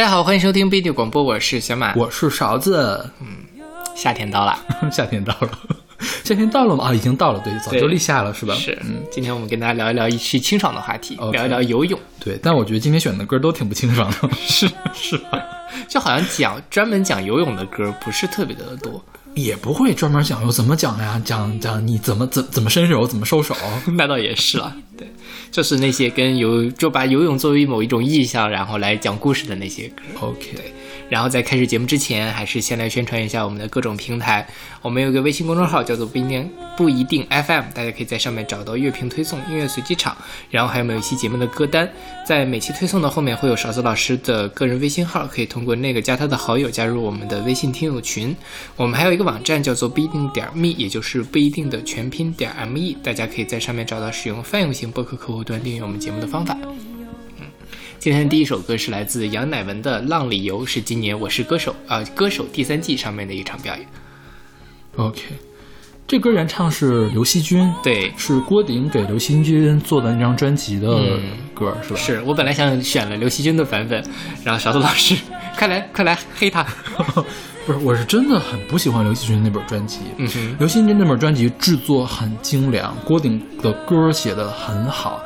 大家好，欢迎收听 B 地广播，我是小马。我是勺子，嗯夏天到了，夏天到了，夏天到了吗？啊，已经到了，对，早就立夏了，是吧？是，嗯，今天我们跟大家聊一聊一期清爽的话题聊一聊游泳，对，但我觉得今天选的歌都挺不清爽的。是是吧？就好像讲专门讲游泳的歌不是特别的多，也不会专门讲游怎么讲呀，讲讲你怎么怎怎么伸手，怎么收手。那倒也是了，对，就是那些跟游就把游泳作为某一种意象，然后来讲故事的那些歌。OK，然后在开始节目之前，还是先来宣传一下我们的各种平台。我们有个微信公众号叫做不一定不一定 FM，大家可以在上面找到乐评推送、音乐随机场，然后还有每一期节目的歌单。在每期推送的后面会有勺子老师的个人微信号，可以通过那个加他的好友加入我们的微信听友群。我们还有一个网站叫做不一定点 me，也就是不一定的全拼点 me，大家可以在上面找到使用泛用型播客客户端订阅我们节目的方法。今天的第一首歌是来自杨乃文的《浪里游》，是今年《我是歌手》啊、歌手第三季上面的一场表演。OK，这歌原唱是刘惜君，对，是郭顶给刘惜君做的那张专辑的歌，是吧？是我本来想选了刘惜君的版本，然后勺子老师，快来快来黑他。不是，我是真的很不喜欢刘惜君那本专辑。嗯哼，刘惜君那本专辑制作很精良，郭顶的歌写得很好。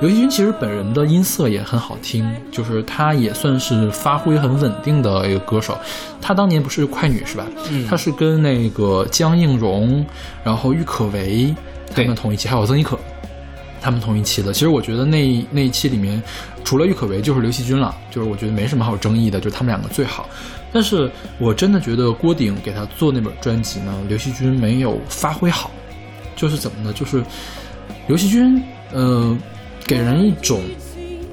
刘惜君其实本人的音色也很好听，就是他也算是发挥很稳定的一个歌手。他当年不是快女是吧？嗯他是跟那个江映蓉，然后郁可唯他们同一期，还有曾轶可。他们同一期的，其实我觉得那那一期里面，除了郁可唯就是刘惜君了，就是我觉得没什么好争议的，就是他们两个最好。但是我真的觉得郭顶给他做那本专辑呢，刘惜君没有发挥好，就是怎么呢？就是刘惜君，呃，给人一种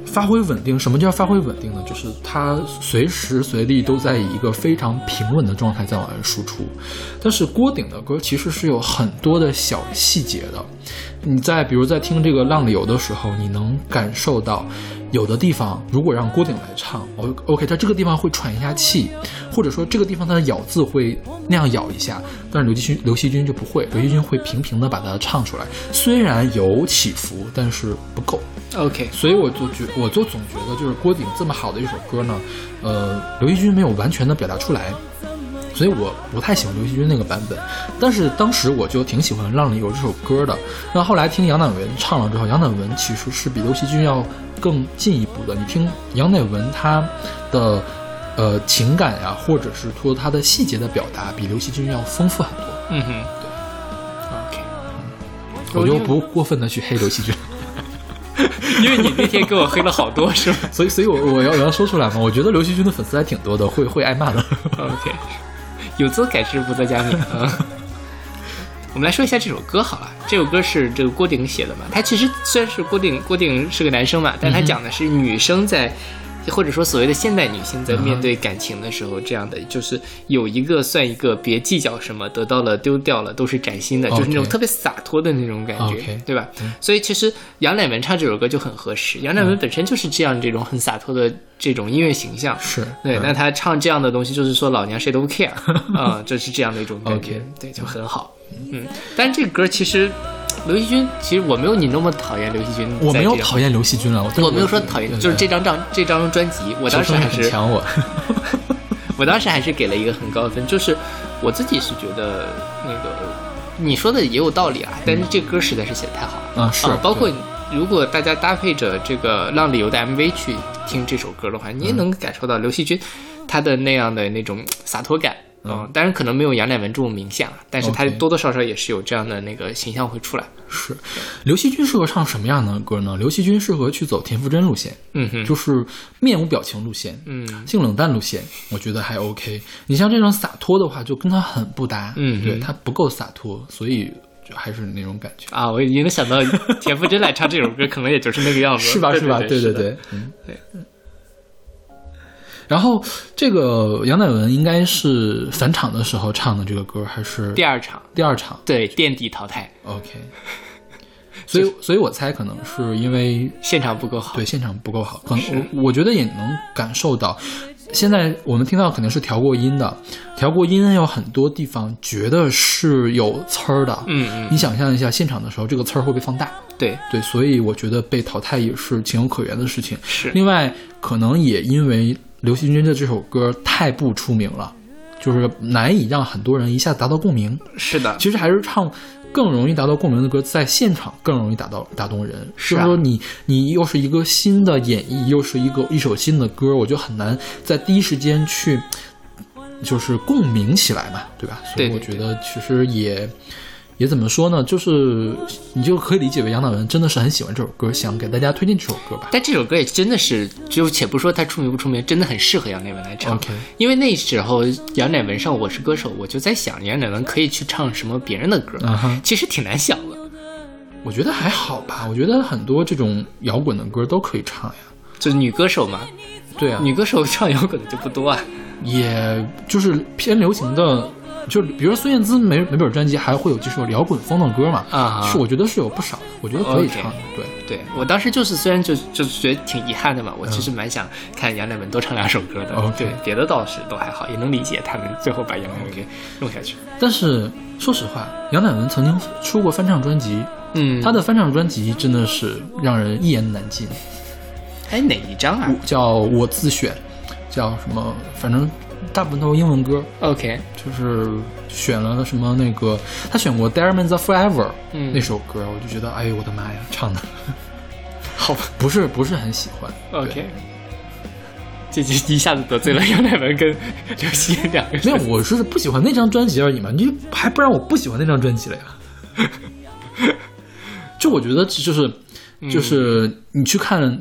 发挥稳定。什么叫发挥稳定呢？就是他随时随地都在以一个非常平稳的状态在往外输出。但是郭顶的歌其实是有很多的小细节的。你在比如在听这个《浪里游》的时候，你能感受到有的地方如果让郭顶来唱，O OK，他这个地方会喘一下气，或者说这个地方他的咬字会那样咬一下，但是刘惜君刘惜君就不会，刘惜君会平平的把它唱出来，虽然有起伏，但是不够。OK，所以我就觉，我就总觉得就是郭顶这么好的一首歌呢，呃，刘惜君没有完全的表达出来，所以我不太喜欢刘惜君那个版本。但是当时我就挺喜欢《浪里有》这首歌的。那后来听杨乃文唱了之后，杨乃文其实是比刘惜君要更进一步的。你听杨乃文他的呃情感呀，或者是说他的细节的表达，比刘惜君要丰富很多。嗯哼，对，OK，我就不过分的去黑刘惜君。因为你那天给我黑了好多，是吧 所以，所以我我要我要说出来嘛，我觉得刘惜君的粉丝还挺多的，会会挨骂的。？OK，有则改之，无则加勉啊。我们来说一下这首歌好了，这首歌是这个郭顶写的嘛？他其实虽然是郭顶，郭顶是个男生嘛，但他讲的是女生在，或者说所谓的现代女性在面对感情的时候，这样的就是有一个算一个，别计较什么，得到了丢掉了都是崭新的，就是那种特别洒脱的那种感觉对吧？所以其实杨乃文唱这首歌就很合适，杨乃文本身就是这样这种很洒脱的这种音乐形象，是。对，嗯。那他唱这样的东西，就是说老娘谁都不 care 啊、就是这样的一种感觉对，就很好。嗯，但是这个歌其实刘惜君，其实我没有你那么讨厌刘惜君，我没有讨，厌刘惜君了，我我没有说讨厌，就是这张张这张专辑，我当时还是。我当时还是给了一个很高的分，就是我自己是觉得那个你说的也有道理啊，但是这歌实在是写的太好了啊是包括如果大家搭配着这个《浪里游》的 MV 去听这首歌的话，你也能感受到刘惜君他的那样的那种洒脱感。嗯，当然可能没有杨乃文这么明显啊，但是他多多少少也是有这样的那个形象会出来。是，刘惜君适合唱什么样的歌呢？刘惜君适合去走田馥甄路线，嗯哼，就是面无表情路线，嗯性冷淡路线，我觉得还 OK。你像这种洒脱的话，就跟他很不搭，嗯对他不够洒脱，所以就还是那种感觉，啊，我已经能想到田馥甄来唱这首歌，可能也就是那个样子，是吧？是吧？对是的对对，嗯，对。然后这个杨乃文应该是返场的时候唱的这个歌，还是第二场，第二场对垫底淘汰，？OK。所以，所以我猜可能是因为现场不够好。对现场不够好，可能我我觉得也能感受到。现在我们听到肯定是调过音的，调过音有很多地方觉得是有刺儿的。嗯嗯，你想象一下，现场的时候这个刺儿会被放大。对，对，所以我觉得被淘汰也是情有可原的事情。是另外，可能也因为刘惜君的这首歌太不出名了，就是难以让很多人一下子达到共鸣。是的，其实还是唱更容易达到共鸣的歌，在现场更容易打到打动人。是啊就是说你你又是一个新的演绎，又是一个一首新的歌，我就很难在第一时间去就是共鸣起来嘛，对吧？所以我觉得其实也。也怎么说呢？就是你就可以理解为杨乃文真的是很喜欢这首歌，想给大家推荐这首歌吧。但这首歌也真的是，就且不说它出名不出名，真的很适合杨乃文来唱。因为那时候杨乃文上《我是歌手》，我就在想杨乃文可以去唱什么别人的歌，其实挺难想的。我觉得还好吧，我觉得很多这种摇滚的歌都可以唱呀。就是女歌手嘛，对啊，女歌手唱摇滚的就不多啊。也就是偏流行的，就是比如说孙燕姿每每本专辑还会有几首摇滚风的歌嘛，啊是我觉得是有不少的，我觉得可以唱。对，对我当时就是虽然就就是觉得挺遗憾的嘛，我其实蛮想看杨乃文多唱两首歌的。嗯 OK 对，别的倒是都还好，也能理解他们最后把杨乃文给弄下去。但是说实话，杨乃文曾经出过翻唱专辑，嗯，他的翻唱专辑真的是让人一言难尽，哎哪一张啊叫我自选，叫什么，反正大部分都是英文歌。？OK，就是选了什么那个，他选过《Diamonds Forever》嗯那首歌，我就觉得，哎呦我的妈呀，唱的 好吧不是不是很喜欢。，OK。这就一下子得罪了杨乃文跟 刘惜君两个人。没有，我是不喜欢那张专辑而已嘛，你还不让我不喜欢那张专辑了呀？就我觉得就是就是你去看，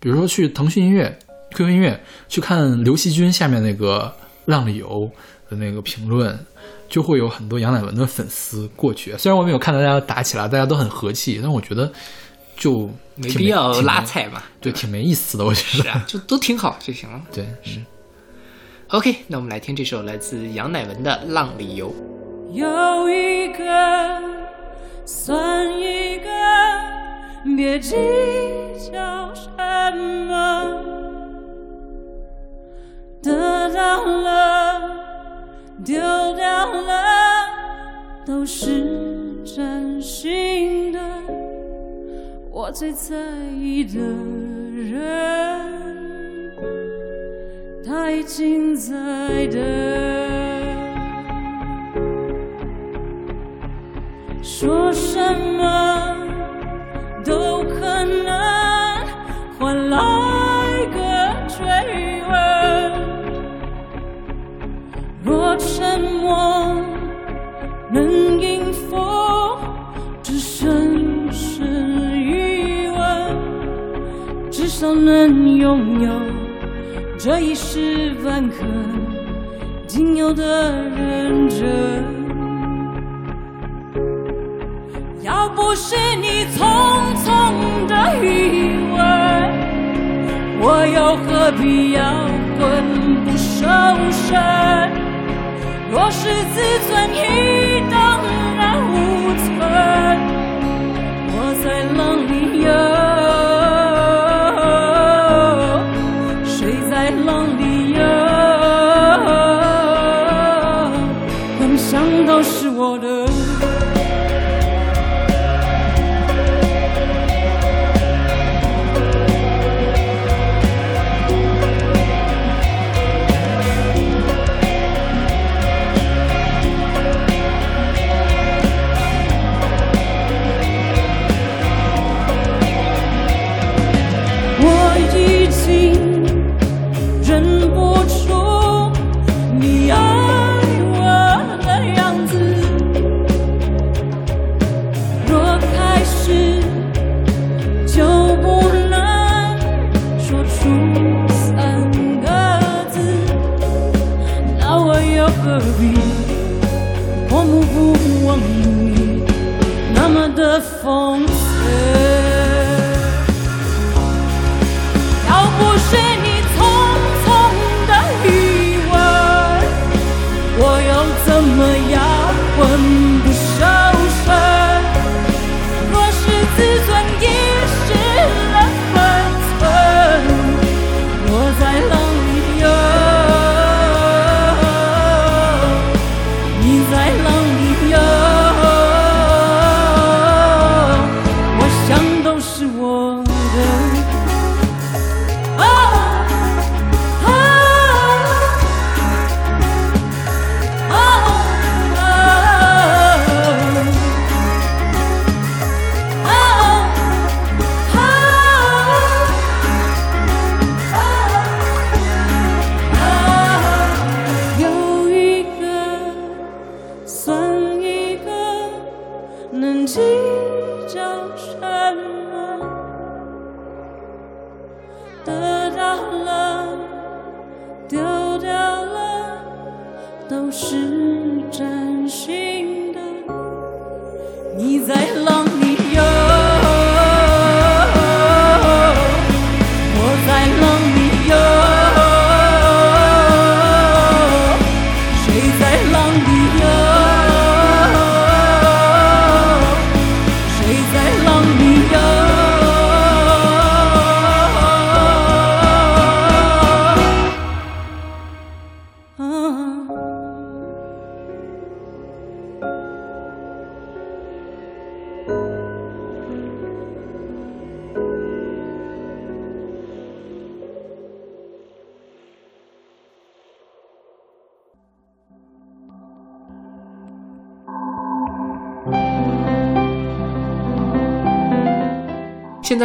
比如说去腾讯音乐、QQ 音乐去看刘惜君下面那个《浪里游》的那个评论，就会有很多杨乃文的粉丝过去。虽然我没有看到大家打起来，大家都很和气，但我觉得就挺没必要拉踩嘛。对，挺没意思的，我觉得。是啊，就都挺好就行了。对，是 OK，那我们来听这首来自杨乃文的《浪里游》。有一个算一个，别计较什么，得到了，丢掉了，都是真心的。我最在意的人，太精彩的。说什么至少能拥有这一时半刻仅有的认真。要不是你匆匆的余温，我又何必要魂不守舍？若是自尊已荡然无存，我在浪里游，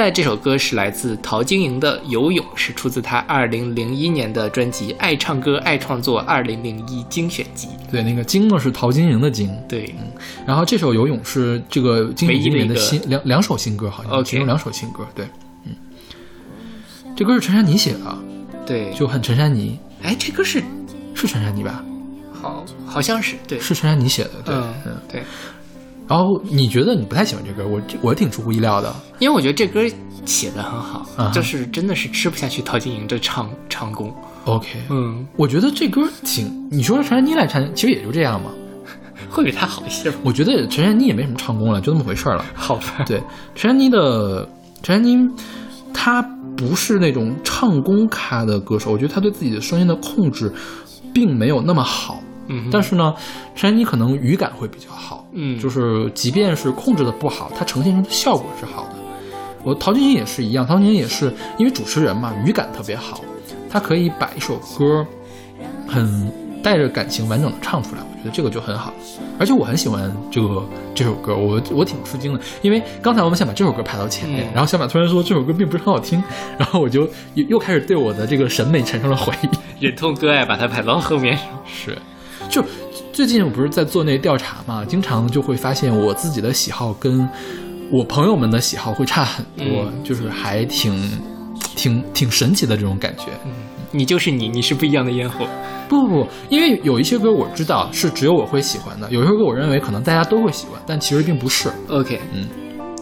在这首歌是来自陶晶莹的《游泳》，是出自她二零零一年的专辑《爱唱歌爱创作二零零一精选集》。对，那个晶呢是陶晶莹的晶，对，嗯然后这首《游泳》是这个金曲里面的新两两首新歌，好像其中两首新歌，对，嗯，这歌是陈珊妮写的，对，就很陈珊妮，哎，这歌是是陈珊妮吧？好，好像是对，是陈珊妮写的，对，嗯嗯。对，然后你觉得你不太喜欢这歌，我我挺出乎意料的，因为我觉得这歌写的很好，就是真的是吃不下去陶晶莹这唱唱功。OK，嗯，我觉得这歌挺，你说陈珊妮来唱，其实也就这样嘛。会比他好一些？我觉得陈珊妮也没什么唱功了，就那么回事儿了。好吧，对，陈珊妮的陈珊妮，她不是那种唱功咖的歌手，我觉得她对自己的声音的控制并没有那么好。嗯，但是呢，陈珊妮可能语感会比较好，嗯就是即便是控制的不好，它呈现出的效果是好的。我陶晶莹也是一样，陶晶莹也是因为主持人嘛，语感特别好，她可以把一首歌很带着感情完整的唱出来，我觉得这个就很好。而且我很喜欢这个这首歌，我我挺吃惊的，因为刚才我们想把这首歌排到前面，嗯然后小马突然说这首歌并不是很好听，然后我就又又开始对我的这个审美产生了怀疑。忍痛割爱把它排到后面。是，就最近我不是在做那个调查嘛，经常就会发现我自己的喜好跟我朋友们的喜好会差很多，嗯就是还挺挺挺神奇的这种感觉。嗯你就是你，你是不一样的烟火。不不不，因为有一些歌我知道是只有我会喜欢的，有一些歌我认为可能大家都会喜欢，但其实并不是。OK，嗯，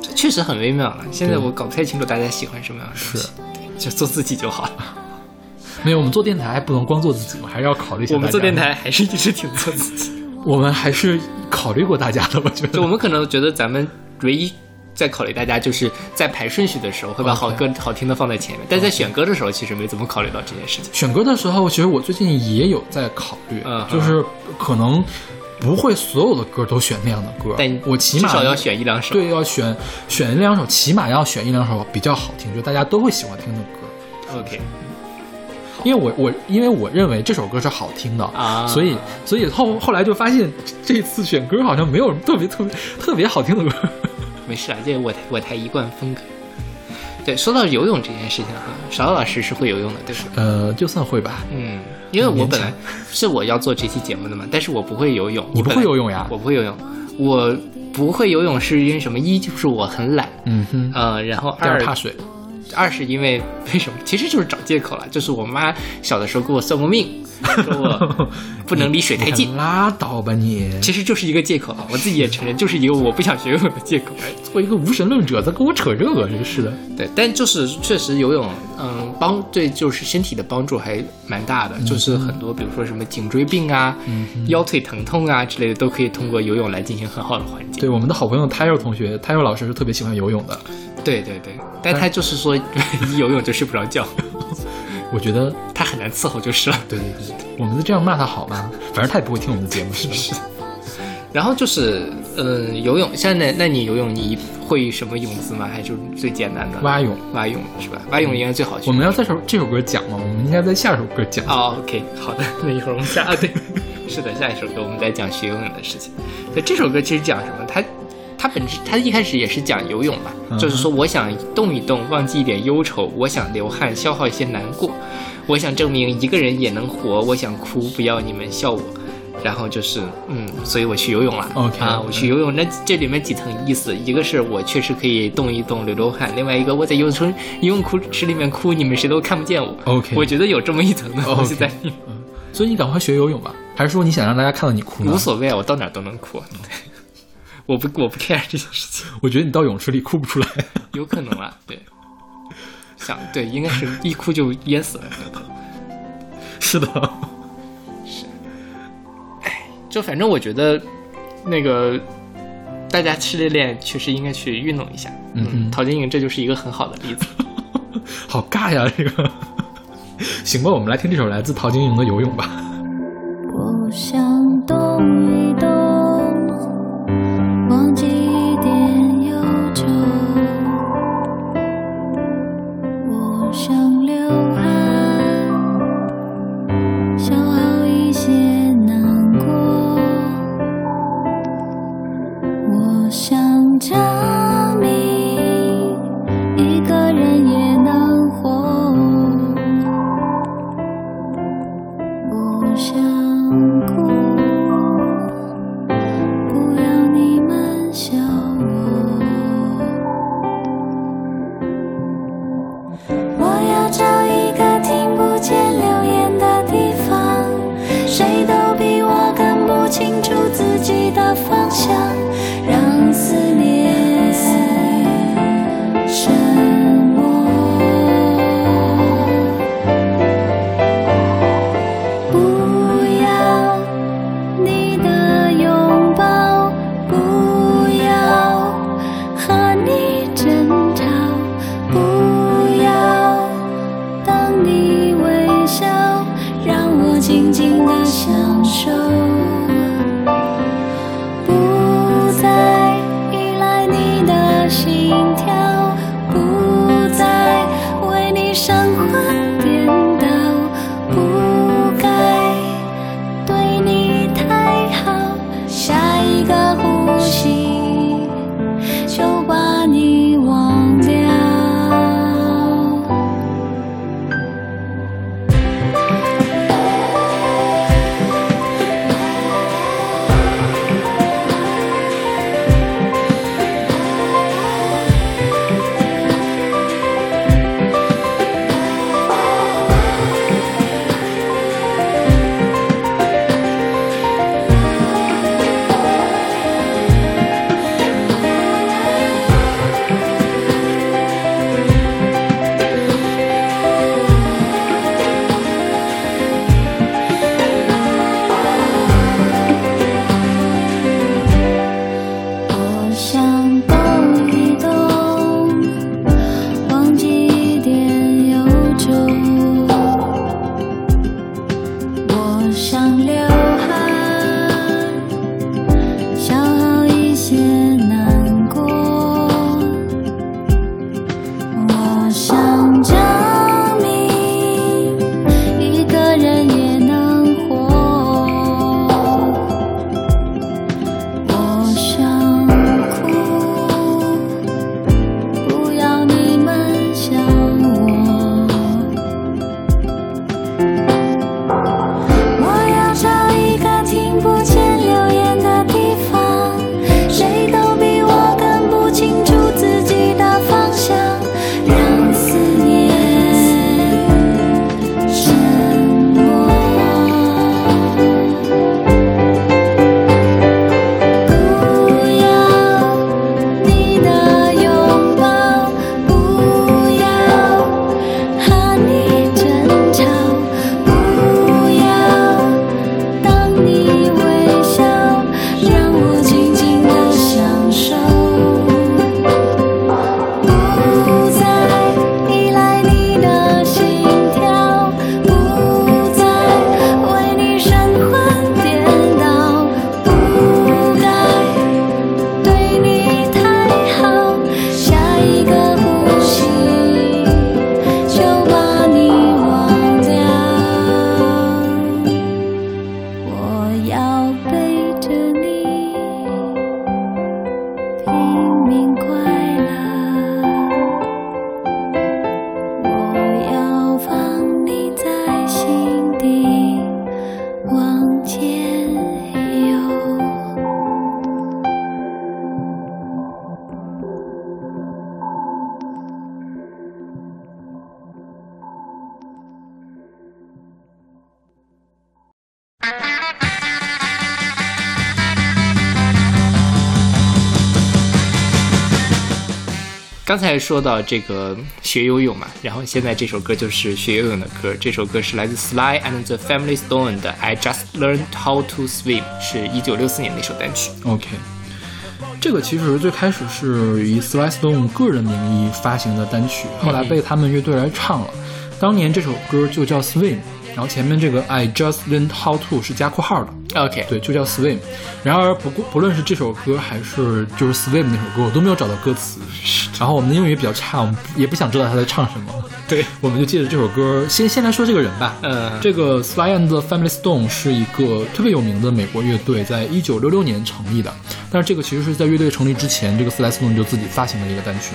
这确实很微妙了。现在我搞不太清楚大家喜欢什么样的东西，对，就做自己就好。没有，我们做电台还不能光做自己，我还是要考虑一下。我们做电，台还是一直挺做自己。我们还是考虑过大家的，我觉得。就我们可能觉得咱们唯一在考虑大家，就是在排顺序的时候会把好歌好听的放在前面，但是在选歌的时候其实没怎么考虑到这件事情。选歌的时候，其实我最近也有在考虑，嗯就是可能不会所有的歌都选那样的歌，但我起码至少要选一两首。对，要选选一两首，起码要选一两首比较好听，就大家都会喜欢听的歌。OK，因为我我因为我认为这首歌是好听的啊所以所以后后来就发现这次选歌好像没有特别特别特别好听的歌。没事啊，这我台我台一贯风格。对，说到游泳这件事情哈，勺子老师是会游泳的，对吧？呃，就算会吧。嗯，因为我本来是我要做这期节目的嘛，但是我不会游泳。你不会游泳呀我不会游泳，我不会游泳是因为什么？一就是我很懒，嗯哼，呃，然后二怕水。二是因为为什么？其实就是找借口了，就是我妈小的时候给我算过命，说我不能离水太近。拉倒吧你！其实就是一个借口啊，我自己也承认，就是一个我不想学游泳的借口。作为一个无神论者，他跟我扯这个，真是的。对，但就是确实游泳，嗯，帮对就是身体的帮助还蛮大的，就是很多比如说什么颈椎病啊、腰腿疼痛啊之类的，都可以通过游泳来进行很好的缓解。对，我们的好朋友泰佑同学，泰佑老师是特别喜欢游泳的。对对对，但他就是说 一游泳就睡不着觉，我觉得，他很难伺候就是 了。对对对，我们就这样骂他好吗？反正他也不会听我们的节目，是不？是。然后就是，嗯，游泳，现在那你游泳你会什么泳姿吗？还是最简单的蛙泳。蛙泳是吧？蛙泳应该最好学。我们要在首这首歌讲吗？我们应该在下首歌讲。哦，OK，好的，那一会儿我们下啊，对，是的，下一首歌我们再讲学游泳的事情。对，这首歌其实讲什么？它它本质他一开始也是讲游泳嘛，嗯就是说我想动一动，忘记一点忧愁，我想流汗，消耗一些难过，我想证明一个人也能活，我想哭，不要你们笑我。然后就是，嗯，所以我去游泳了。OK，啊，我去游泳，那这里面几层意思，一个是我确实可以动一动、流流汗，另外一个我在游泳池游泳池里面哭，你们谁都看不见我。OK 我觉得有这么一层的东西在里面。所以你赶快学游泳吧，还是说你想让大家看到你哭呢无？所谓啊，我到哪儿都能哭。我不，我不 care 这件事情，我觉得你到泳池里哭不出来。有可能啊，对，想对，应该是一哭就淹死了。是的，是，哎就反正我觉得，那个大家吃练练，确实应该去运动一下。嗯嗯陶晶莹这就是一个很好的例子。好尬呀，这个。行吧，我们来听这首来自陶晶莹的《游泳》吧。我想动一动，忘记刚才说到这个学游泳嘛，然后现在这首歌就是学游泳的歌。这首歌是来自 Sly and the Family Stone 的《I Just Learned How to Swim》，是一九六四年的一首单曲。OK，这个其实最开始是以 Sly Stone 个人名义发行的单曲，后来被他们乐队来唱了。当年这首歌就叫 Swim，然后前面这个 I just learned how to 是加括号的，OK，对，就叫 Swim。然而不过不论是这首歌还是就是 Swim 那首歌，我都没有找到歌词。然后我们的英语也比较差，我们也不想知道他在唱什么。对，我们就借着这首歌，先先来说这个人吧。嗯这个 Sly and the Family Stone 是一个特别有名的美国乐队，在一九六六年成立的。但是这个其实是在乐队成立之前，这个 Sly Stone 就自己发行的一个单曲。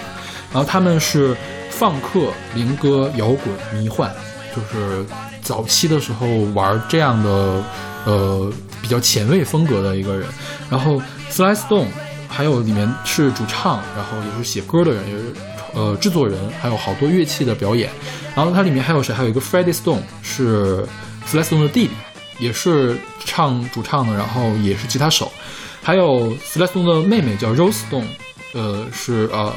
然后他们是放克、灵歌、摇滚、迷幻，就是早期的时候玩这样的呃比较前卫风格的一个人。然后 Sly Stone 还有里面是主唱，然后也是写歌的人，也是呃制作人，还有好多乐器的表演。然后它里面还有谁？还有一个 Freddie Stone 是 Sly Stone 的弟弟，也是唱主唱的，然后也是吉他手。还有 Sly Stone 的妹妹叫 Rose Stone，呃是呃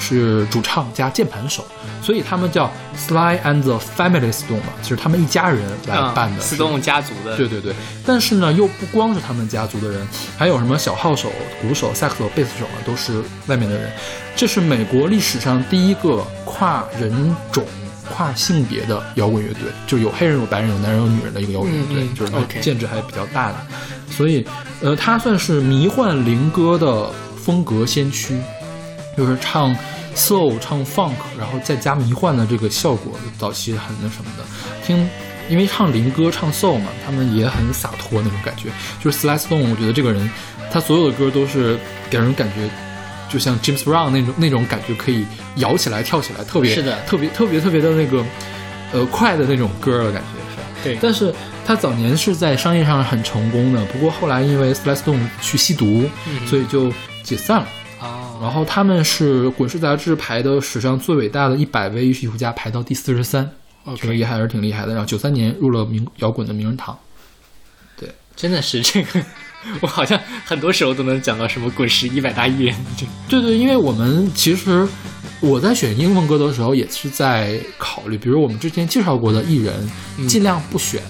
是主唱加键盘手，所以他们叫 Sly and the Family Stone 嘛，就是他们一家人来办的。嗯斯东家族的。对对对，但是呢，又不光是他们家族的人，还有什么小号手、鼓手、萨克斯手、贝斯手啊，都是外面的人。这是美国历史上第一个跨人种、跨性别的摇滚乐队，就有黑人、有白人、有男人、有女人的一个摇滚乐队，就是建制还比较大的。所以，呃，他算是迷幻灵歌的风格先驱，就是唱 soul、唱 funk，然后再加迷幻的这个效果，早期很那什么的。听，因为唱灵歌、唱 soul 嘛，他们也很洒脱那种感觉。就是 Sly Stone，我觉得这个人，他所有的歌都是给人感觉。就像 James Brown 那种那种感觉，可以摇起来、跳起来，特别是的特别特别特别的那个，呃，快的那种歌的感觉是。对但是他早年是在商业上很成功的，不过后来因为 Sly Stone 去吸毒，嗯所以就解散了。哦，然后他们是《滚石》杂志排的史上最伟大的一百位艺术家，排到第四十三，这个也还是挺厉害的。然后九三年入了名摇滚的名人堂。对真的是这个，我好像很多时候都能讲到什么滚石一百大艺人这个。对对，因为我们其实我在选英文歌的时候也是在考虑，比如我们之前介绍过的艺人，尽量不选。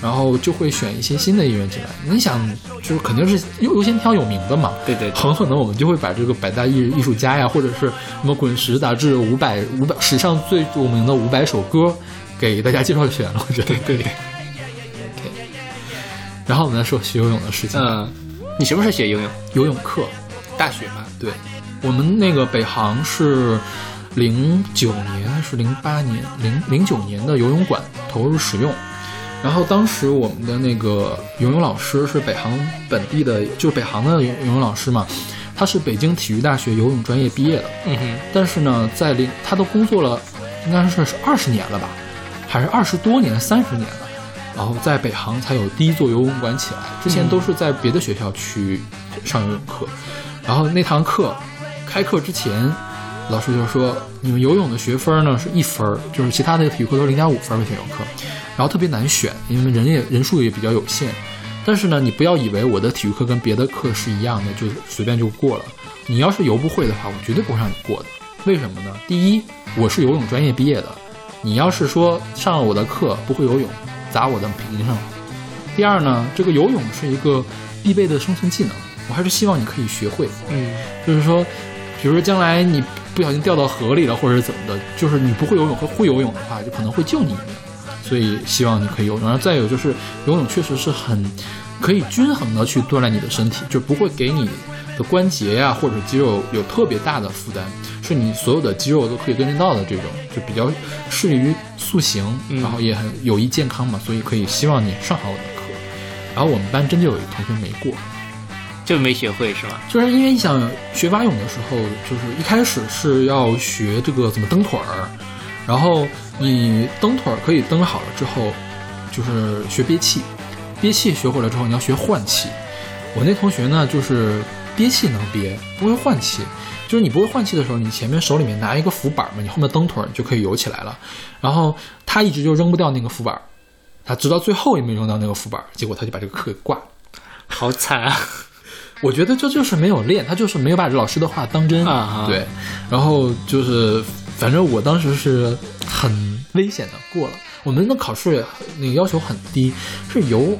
然后就会选一些新的艺人进来。你想，就是肯定是优优先挑有名的嘛。对对对很可能我们就会把这个百大艺艺术家呀，或者是什么滚石杂志五百五百史上最著名的五百首歌，给大家介绍选了。我觉得对。OK，然后我们来说学游泳的事情。嗯，你什么时候学游泳？游泳课，大学嘛？对我们那个北航是零九年还是零八年零零九年的游泳馆投入使用。然后当时我们的那个游泳老师是北航本地的，就是北航的游游泳老师嘛，他是北京体育大学游泳专业毕业的。嗯哼，但是呢，在零他都工作了，应该是是二十年了吧，还是二十多年、三十年了。然后在北航才有第一座游泳馆起来，之前都是在别的学校去上游泳课。然后那堂课开课之前，老师就说你们游泳的学分呢是一分，就是其他的体育课都是零点五分儿的体育课，然后特别难选，因为人也人数也比较有限。但是呢，你不要以为我的体育课跟别的课是一样的，就随便就过了。你要是游不会的话，我绝对不会让你过的。为什么呢？第一，我是游泳专业毕业的，你要是说上了我的课不会游泳，砸我的屏上。第二呢，这个游泳是一个必备的生存技能，我还是希望你可以学会。嗯，就是说，比如说将来你不小心掉到河里了，或者怎么的，就是你不会游泳和会游泳的话，就可能会救你一命。所以希望你可以游泳。然后再有就是，游泳确实是很可以均衡的去锻炼你的身体，就不会给你的关节呀、或者肌肉有特别大的负担，是你所有的肌肉都可以锻炼到的这种，就比较适于塑形，嗯然后也很有益健康嘛，所以可以希望你上好我的课。然后我们班真就有一同学没过，就没学会是吗？就是因为你想学蛙泳的时候，就是一开始是要学这个怎么蹬腿儿，然后你蹬腿儿可以蹬好了之后，就是学憋气，憋气学会了之后，你要学换气。我那同学呢，就是憋气能憋，不会换气。就是你不会换气的时候，你前面手里面拿一个浮板嘛，你后面蹬腿儿就可以游起来了。然后他一直就扔不掉那个浮板，他直到最后也没扔到那个浮板，结果他就把这个课给挂了。好惨啊！我觉得这就是没有练，他就是没有把这老师的话当真啊对，然后就是，反正我当时是很危险的过了。我们的考试那个要求很低，是游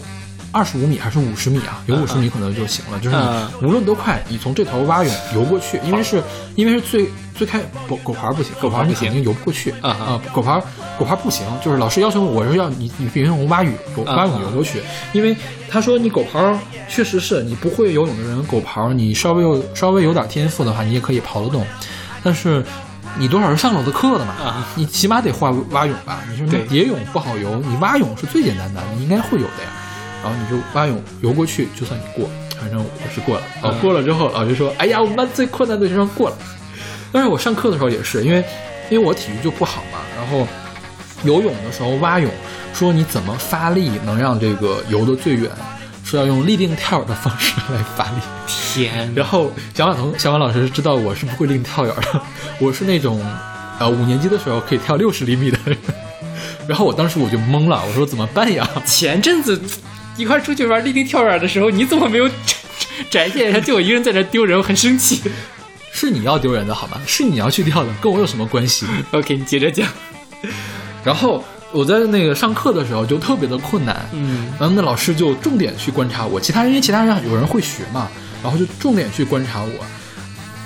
二十五米还是五十米啊？游五十米可能就行了，就是嗯。你无论多快，你从这头蛙泳游过去，因为是因为是最最开狗狗牌不行，狗牌你肯定游不过去啊啊，狗牌狗牌不行，就是老师要求我是要你你必须用蛙泳游啊蛙泳游过去，因为他说你狗刨确实是你不会游泳的人，狗刨你稍微有稍微有点天赋的话，你也可以刨得动，但是。你多少是上了我的课的嘛？啊你起码得会蛙泳吧？你说对蝶泳不好游，你蛙泳是最简单的，你应该会有的呀。然后你就蛙泳游过去，就算你过，反正我是过了。哦，嗯过了之后，老师说：“哎呀，我们班最困难的学生过了。”但是我上课的时候也是，因为因为我体育就不好嘛，然后游泳的时候蛙泳，说你怎么发力能让这个游得最远，是要用立定跳远的方式来发力。天，然后小马同小马老师知道我是不会立定跳远的，我是那种呃五年级的时候可以跳六十厘米的人。然后我当时我就懵了，我说怎么办呀？前阵子一块出去玩立定跳远的时候，你怎么没有 展现一下？就我一个人在这丢人，我很生气。是你要丢人的好吗？是你要去跳的，跟我有什么关系？OK，你接着讲。然后我在那个上课的时候就特别的困难，嗯然后那老师就重点去观察我，其他人因为其他人有人会学嘛，然后就重点去观察我，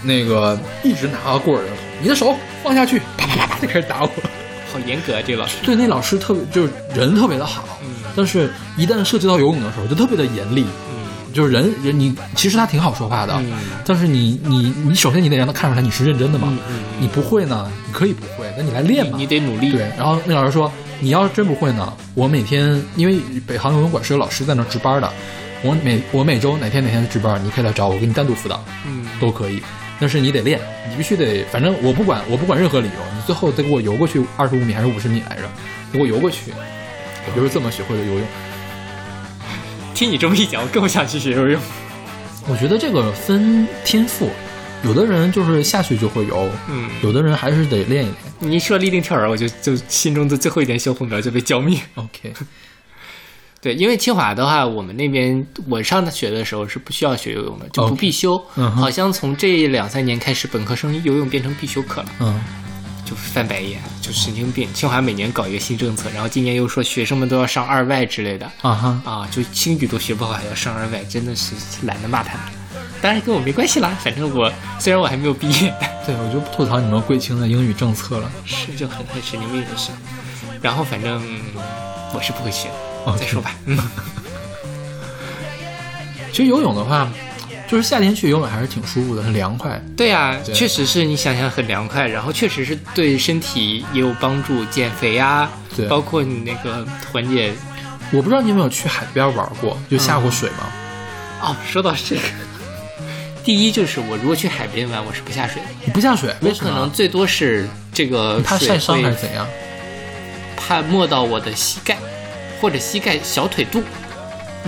那个一直拿个棍儿，你的手放下去，啪啪啪啪就开始打我。好严格啊，这个老师。对，那老师特别就是人特别的好，嗯但是一旦涉及到游泳的时候，就特别的严厉。嗯就是人人你其实他挺好说话的，嗯但是你你你首先你得让他看出来你是认真的嘛。嗯嗯你不会呢，你可以不会，那你来练嘛。你得努力。对，然后那老师说，你要是真不会呢，我每天因为北航游泳馆是有老师在那儿值班的，我每我每周哪天哪天值班，你可以来找我，我给你单独辅导，嗯都可以。但是你得练，你必须得，反正我不管，我不管任何理由，你最后得给我游过去二十五米还是五十米来着，给我游过去，我就是这么学会的游泳。听你这么一讲，我更想去学游泳。我觉得这个分天赋，有的人就是下去就会游，嗯有的人还是得练一练。你一说立定跳远，我就就心中的最后一点小火苗就被浇灭。OK，对，因为清华的话，我们那边我上大学的时候是不需要学游泳的，就不必修。嗯哼好像从这两三年开始，本科生游泳变成必修课了，嗯，就翻白眼，就神经病。清华每年搞一个新政策，然后今年又说学生们都要上二外之类的啊哈，啊，就英语都学不好还要上二外，真的是懒得骂他们。当然跟我没关系啦，反正我虽然我还没有毕业，对，我就不吐槽你们贵清的英语政策了。是就很很神经病的事。然后反正我是不会学的，OK 再说吧。嗯，其实游泳的话，就是夏天去游泳还是挺舒服的，很凉快。对呀、对确实是你想想很凉快，然后确实是对身体也有帮助，减肥呀、对包括你那个缓解。我不知道你有没有去海边玩过，就下过水吗？哦，说到这个，第一就是我如果去海边玩，我是不下水的，你不下水，我可能最多是这个你怕水晒伤会还是怎样？怕没到我的膝盖或者膝盖小腿肚，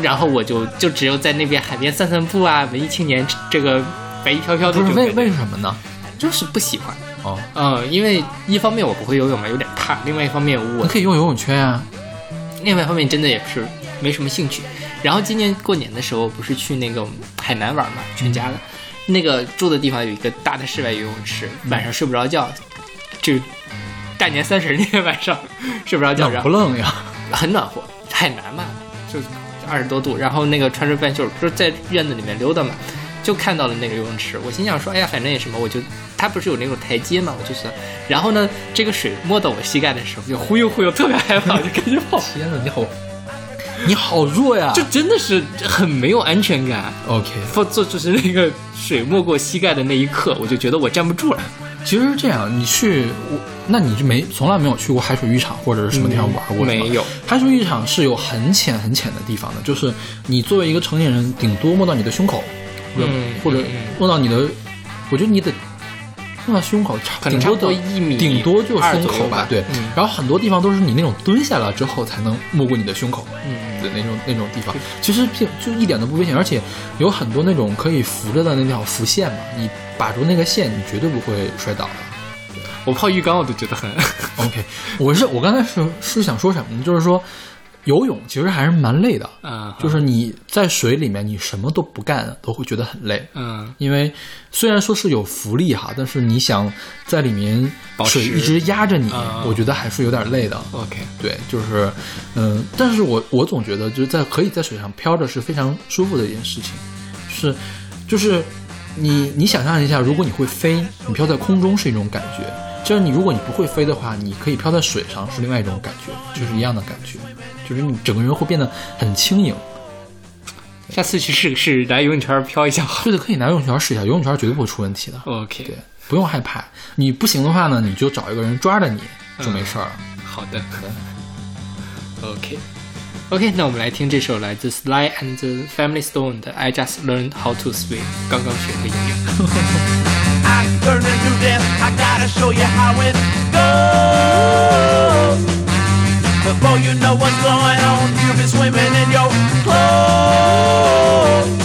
然后我就就只有在那边海边散散步啊，文艺青年这个白衣飘飘的不是为为什么呢？就是不喜欢。哦，嗯，因为一方面我不会游泳嘛，有点怕；另外一方面我你可以用游泳圈啊。另外一方面真的也是没什么兴趣。然后今年过年的时候不是去那个海南玩嘛，全家的，那个住的地方有一个大的室外游泳池，晚上睡不着觉，就大年三十那天晚上睡不着觉，冷然后不冷呀？很暖和，海南嘛，就二十多度，然后那个穿着半袖，就是在院子里面溜达嘛，就看到了那个游泳池，我心想说，哎呀，反正也什么，我就它不是有那种台阶嘛，我就是，然后呢，这个水没到我膝盖的时候，就忽悠忽悠，特别害怕，我就赶紧跑，天呐，你好，你好弱呀！就真的是很没有安全感。OK，做做就是那个水没过膝盖的那一刻，我就觉得我站不住了。其实是这样，你去，我那你就没从来没有去过海水浴场或者是什么地方玩过？没有。海水浴场是有很浅很浅的地方的，就是你作为一个成年人，顶多摸到你的胸口，嗯或者摸到你的，我觉得你得摸到胸口，差不多顶多到一米顶多就二胸口吧对。嗯然后很多地方都是你那种蹲下来之后才能没过你的胸口。嗯的那种那种地方，其实并就一点都不危险，而且有很多那种可以扶着的那条浮线嘛，你把住那个线，你绝对不会摔倒的。我泡浴缸我都觉得很，OK，我是我刚才是是想说什么呢？就是说，游泳其实还是蛮累的，啊，就是你在水里面你什么都不干都会觉得很累。嗯。因为虽然说是有浮力哈，但是你想在里面水一直压着你，啊我觉得还是有点累的。，OK，对，就是，嗯，但是我我总觉得就是在可以在水上漂着是非常舒服的一件事情，是，就是你你想象一下，如果你会飞，你飘在空中是一种感觉，就是你如果你不会飞的话，你可以飘在水上是另外一种感觉，就是一样的感觉，就是你整个人会变得很轻盈。下次去试试拿游泳圈飘一下好。对的，可以拿游泳圈试一下，游泳圈绝对不会出问题的。OK，对，不用害怕。你不行的话呢，你就找一个人抓着你就没事儿了。好的，OK。OK，那我们来听这首来自 Sly and the Family Stone 的《I Just Learned How to Swim》，刚刚学会游泳。I learned to do this. I gotta show you how it goes. Before you know what's going on, you'll be swimming in your clothes.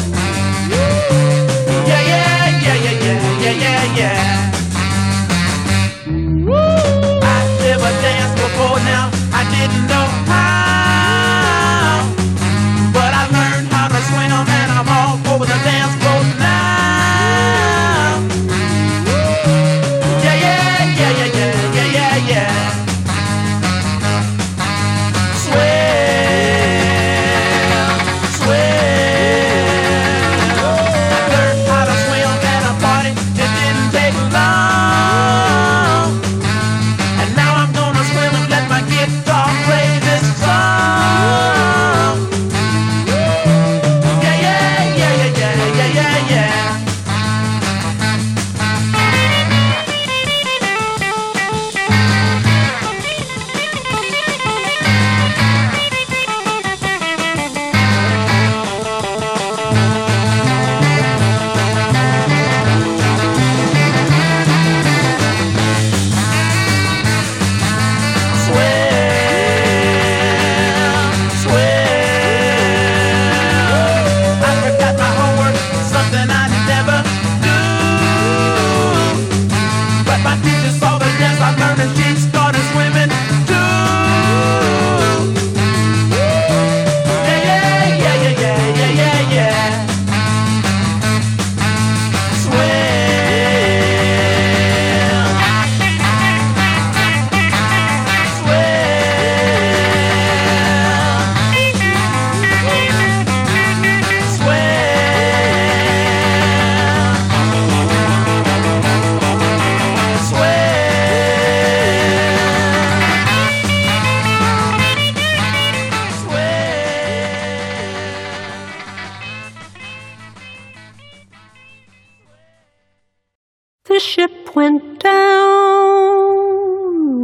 Went down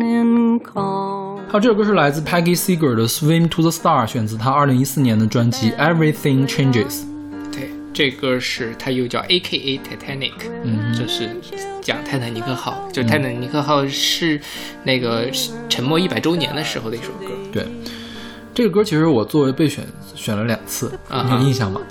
in calm. 好，这首歌是来自 Peggy Seeger 的《Swim to the Star》，选自她二零一四年的专辑《Everything Changes》。对，这歌是它又叫 A.K.A. Titanic，嗯，就是讲泰坦尼克号，就泰坦尼克号是那个沉没一百周年的时候的一首歌，对，这个歌其实我作为备选选了两次，啊你有印象吗？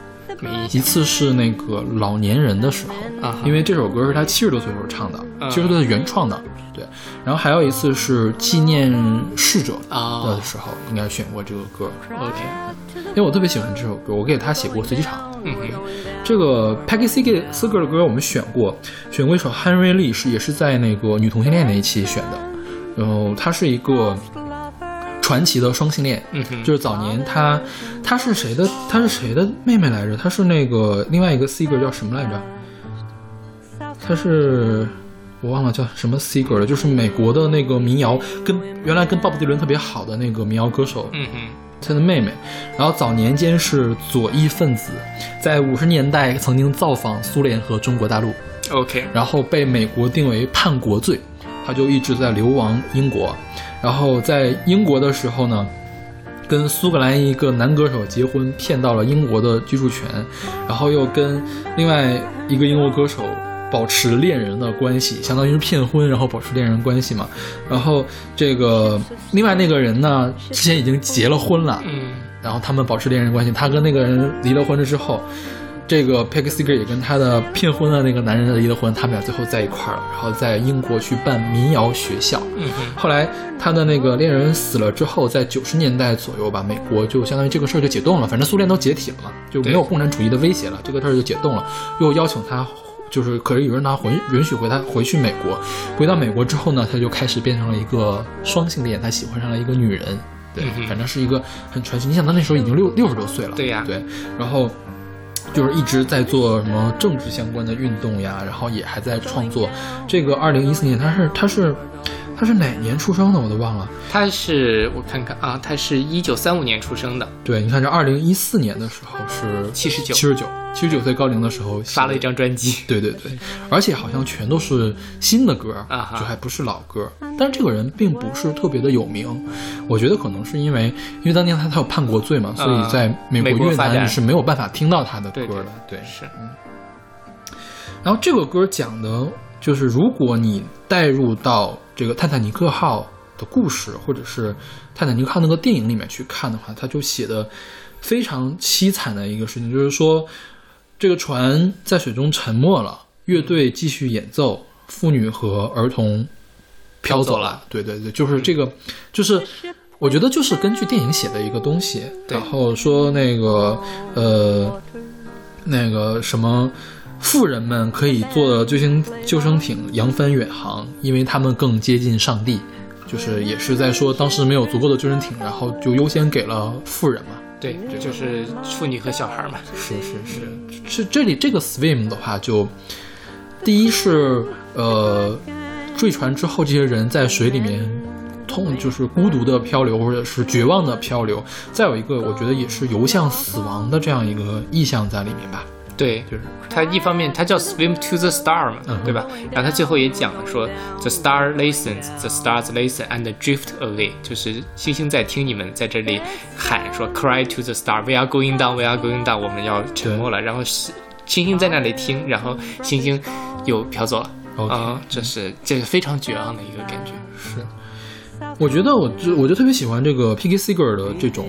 一次是那个老年人的时候，啊因为这首歌是他七十多岁时候唱的，嗯。七十多岁原创的，对。然后还有一次是纪念逝者啊的时候，应该选过这个歌，OK，因为我特别喜欢这首歌，我给他写过随机场。嗯。哼，这个 Peggy Seeger 的歌我们选过，选过一首 Henry Lee 是也是在那个女同性恋那一期选的，然后他是一个传奇的双性恋，嗯哼，就是早年他他是谁的他是谁的妹妹来着？他是那个另外一个 Seeger 叫什么来着？他是我忘了叫什么 Seeger 了，就是美国的那个民谣，跟原来跟鲍勃迪伦特别好的那个民谣歌手，嗯哼，他的妹妹，然后早年间是左翼分子，在五十年代曾经造访苏联和中国大陆，OK，然后被美国定为叛国罪，他就一直在流亡英国。然后在英国的时候呢，跟苏格兰一个男歌手结婚，骗到了英国的居住权，然后又跟另外一个英国歌手保持恋人的关系，相当于是骗婚，然后保持恋人关系嘛。然后这个另外那个人呢，之前已经结了婚了，嗯然后他们保持恋人关系。他跟那个人离了婚了之后，这个 Peggy Seeger 也跟他的骗婚的那个男人离了婚，他们俩最后在一块儿了，然后在英国去办民谣学校。嗯哼，后来他的那个恋人死了之后，在九十年代左右吧，美国就相当于这个事儿就解冻了，反正苏联都解体了嘛，就没有共产主义的威胁了，这个事儿就解冻了，又邀请他。就是，可是有人拿回允许回他回去美国，回到美国之后呢，他就开始变成了一个双性恋，他喜欢上了一个女人，对，嗯反正是一个很传奇。你想，他那时候已经六六十多岁了，对呀对，然后就是一直在做什么政治相关的运动呀，然后也还在创作。这个二零一四年，他是他是他是哪年出生的，我都忘了。他是我看看啊，他是一九三五年出生的，对，你看这二零一四年的时候是七十九七十九，七十九岁高龄的时候发了一张专辑。对对对，而且好像全都是新的歌，啊就还不是老歌。但是这个人并不是特别的有名，我觉得可能是因为，因为当年他他有叛国罪嘛，所以在美国啊美国乐坛发展是没有办法听到他的歌对的。对，是，然后这个歌讲的就是，如果你带入到这个泰坦尼克号的故事，或者是泰坦尼克号那个电影里面去看的话，他就写的非常凄惨的一个事情，就是说这个船在水中沉没了，乐队继续演奏，妇女和儿童飘走了。对对对，就是这个，就是。我觉得就是根据电影写的一个东西，对然后说那个呃，那个什么，富人们可以坐救生救生艇扬帆远航，因为他们更接近上帝。就是也是在说当时没有足够的救生艇，然后就优先给了富人嘛。对，就是妇女和小孩嘛。是是是，是这里这个 swim 的话就，第一是。呃，坠船之后这些人在水里面痛，就是。孤独的漂流，或者是。绝望的漂流。再有一个，我觉得也是。游向死亡的这样一个意象在里面吧。对，就是他一方面他叫 swim to the star 嘛，嗯对吧？然后他最后也讲了说，the star listens, the stars listen and drift away，就是星星在听你们在这里喊说 cry to the star, we are going down, we are going down，我们要沉默了。然后是星星在那里听，然后星星又飘走了。啊、这是这个非常绝望的一个感觉。是，我觉得我就我就特别喜欢这个 Piggy Seeger 的这种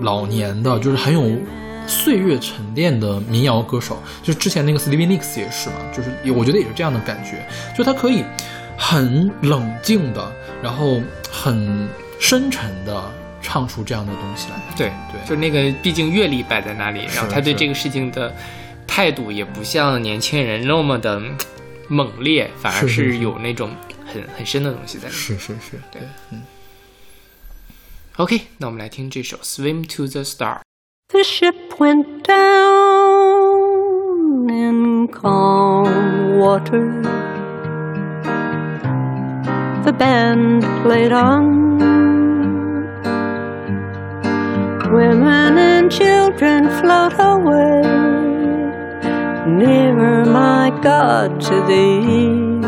老年的，就是很有岁月沉淀的民谣歌手。就是之前那个 Stevie Nicks 也是嘛，就是我觉得也是这样的感觉，就他可以很冷静的，然后很深沉的唱出这样的东西来。对对就那个毕竟阅历摆在那里，然后他对这个事情的态度也不像年轻人那么的嗯猛烈，反而是有那种很很深的东西在里面。是是是，对，嗯。OK，那我们来听这首《Swim to the Star》。The ship went down in calm water. The band played on. Women and children float away. Nearer, my God, to thee.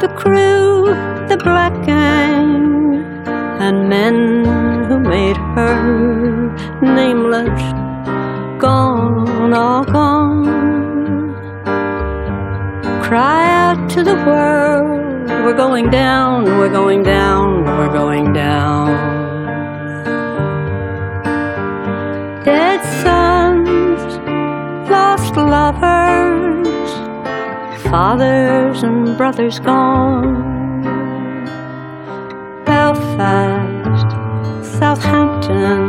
The crew, the black gang, and men who made her nameless, gone, all gone. Cry out to the world, we're going down, we're going down, we're going down. Dead sons, lost lovers, fathers and brothers gone. Belfast, Southampton,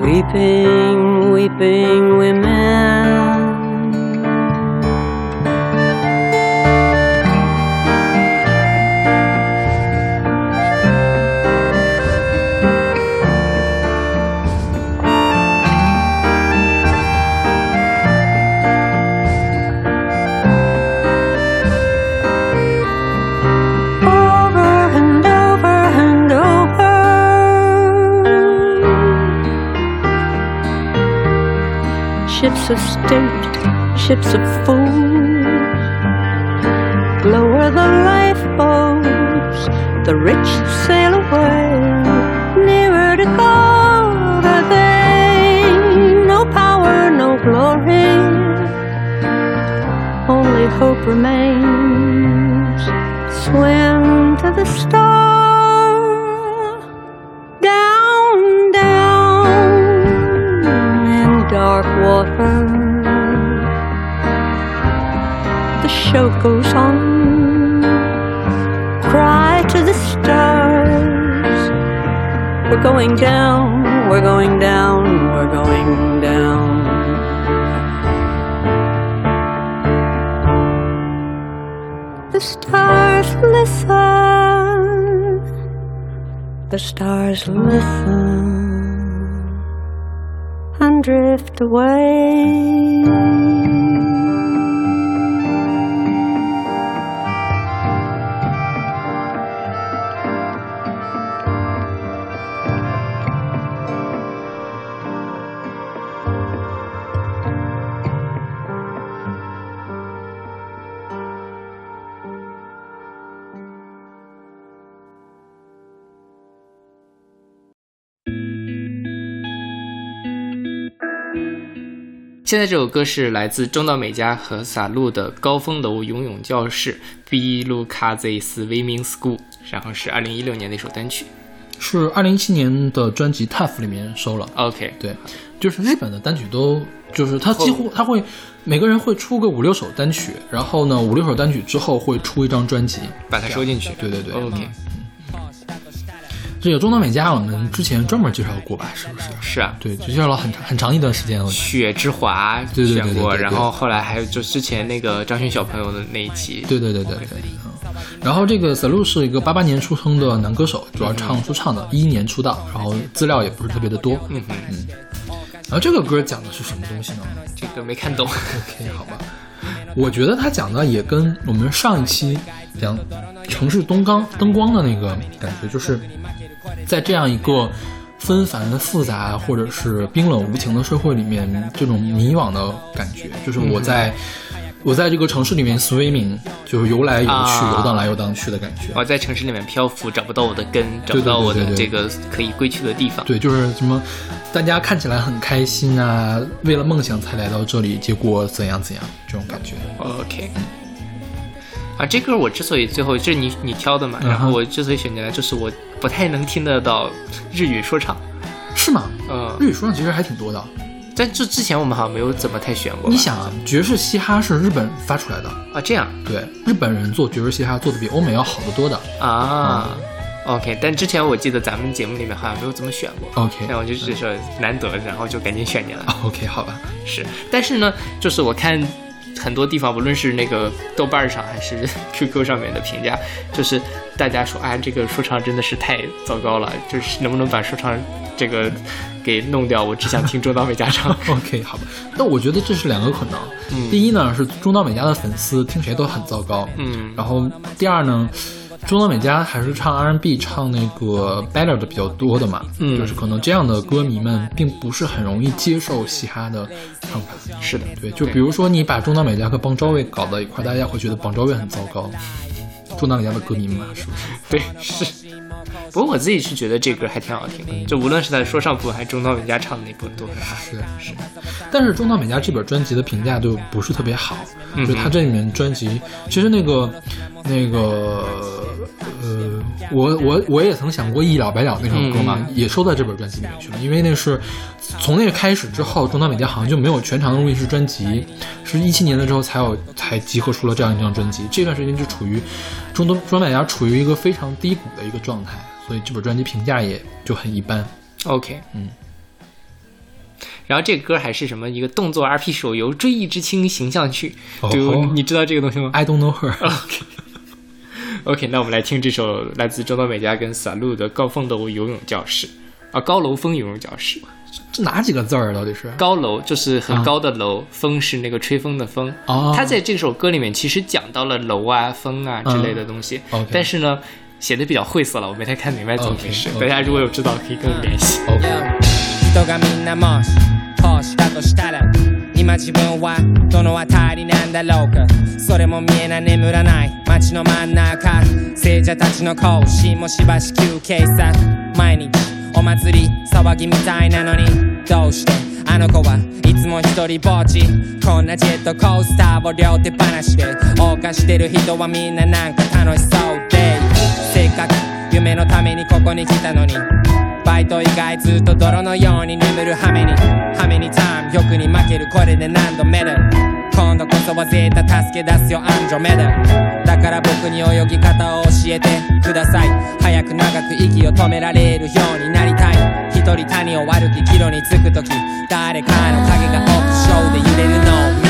weeping, weeping women. Ships of state, ships of fools, lower the lifeboats, the rich sail away. Nearer to God are they, no power, no glory, only hope remains. Swim to the star, The show goes on. Cry to the stars. We're going down, we're going down, we're going down. The stars listen. The stars listen drift away. 现在这首歌是来自中岛美嘉和撒路的《高峰楼游泳教室》（B. Lukaze Swimming School），然后是二零一六年的一首单曲。是二零一七年的专辑《Tough》里面收了。OK，对，就是日本的单曲都，就是他几乎他会每个人会出个五六首单曲，然后呢五六首单曲之后会出一张专辑，把它收进去。对对对 OK，嗯这个中岛美嘉我们之前专门介绍过吧？是不是？是啊，对，就介绍了很长很长一段时间了。雪之华对对对然后后来还有就之前那个张轩小朋友的那一期。对对对对对。嗯然后这个 Salu 是一个八八年出生的男歌手，主要唱说唱的，一一年出道，然后资料也不是特别的多。嗯嗯，然后这个歌讲的是什么东西呢这个没看懂。？OK，好吧。我觉得他讲的也跟我们上一期讲城市东刚灯光的那个感觉，就是在这样一个纷繁复杂或者是冰冷无情的社会里面，这种迷惘的感觉，就是我在、我在这个城市里面 swimming，就是游来游去、啊游荡来游荡去的感觉。我在城市里面漂浮，找不到我的根，找不到我的这个可以归去的地方。对，就是什么，大家看起来很开心啊，为了梦想才来到这里，结果怎样怎样，这种感觉。OK。啊，这歌我之所以最后这是你你挑的嘛，然后我之所以选进来，就是我不太能听得到日语说唱，是吗？嗯，日语说唱其实还挺多的。在这之前我们好像没有怎么太选过。你想啊，爵士嘻哈是日本发出来的，啊，这样对，日本人做爵士嘻哈做的比欧美要好得多的。啊、o k 但之前我记得咱们节目里面好像没有怎么选过。OK 那我就是说难得，然后就赶紧选进来。OK，好吧，是，但是呢，就是我看很多地方，无论是那个豆瓣上还是 QQ 上面的评价，就是大家说啊，这个说唱真的是太糟糕了，就是能不能把说唱这个给弄掉？我只想听 中岛美嘉唱。OK，好吧。那我觉得这是两个可能。嗯第一呢是中岛美嘉的粉丝听谁都很糟糕，嗯然后第二呢，中岛美嘉还是唱 R&B 唱那个 ballad 的比较多的嘛，嗯就是可能这样的歌迷们并不是很容易接受嘻哈的唱法。是的，对，就比如说你把中岛美嘉和邦昭卫搞到一块，大家会觉得邦昭卫很糟糕。中岛美嘉的歌迷们嘛，是不是？对是。不过我自己是觉得这歌还挺好听的，就无论是在说唱部分还是中岛美嘉唱的那部分都很好。是是，但是中岛美嘉这本专辑的评价就不是特别好，嗯就是他这里面专辑，其实那个那个呃，我我我也曾想过一了百了那首歌嘛，嗯也收在这本专辑里面去了，因为那是从那个开始之后，中岛美嘉好像就没有全长的录音室专辑，是一七年的时候才有才集合出了这样一张专辑，这段时间就处于中东中岛美嘉处于一个非常低谷的一个状态，所以这本专辑评价也就很一般。OK，嗯。然后这个歌还是什么一个动作 RP 手游《追忆之青》形象曲，哦。就你知道这个东西吗？I don't know her。OK，那我们来听这首来自中岛美嘉跟撒路的《高峰楼游泳教室》啊，高楼峰游泳教室。这哪几个字儿啊？到底是？高楼就是很高的楼，风是那个吹风的风。哦他在这首歌里面其实讲到了楼啊、风啊之类的东西，嗯 OK 但是呢，写的比较晦涩了，我没太看明白怎么回事。大家如果有知道，可以跟我联系。人今自分はどの辺りなんだろうか。それも見えない眠らない。街の真ん中。聖者たちの行進もしばし休憩さ。毎日お祭り騒ぎみたいなのに。どうして？あの子はいつも一人ぼっち。こんなジェットコースターを両手放しで謳歌してる人はみんななんか楽しそうで。せっかく夢のためにここに来たのに。バイト以外ずっと泥のように眠る羽目に羽目にターン欲に負けるこれで何度目だ今度こそはゼータ助け出すよアンジョメダだから僕に泳ぎ方を教えてください。早く長く息を止められるようになりたい。一人谷を歩き岐路に着く時誰かの影がオフショーで揺れるのを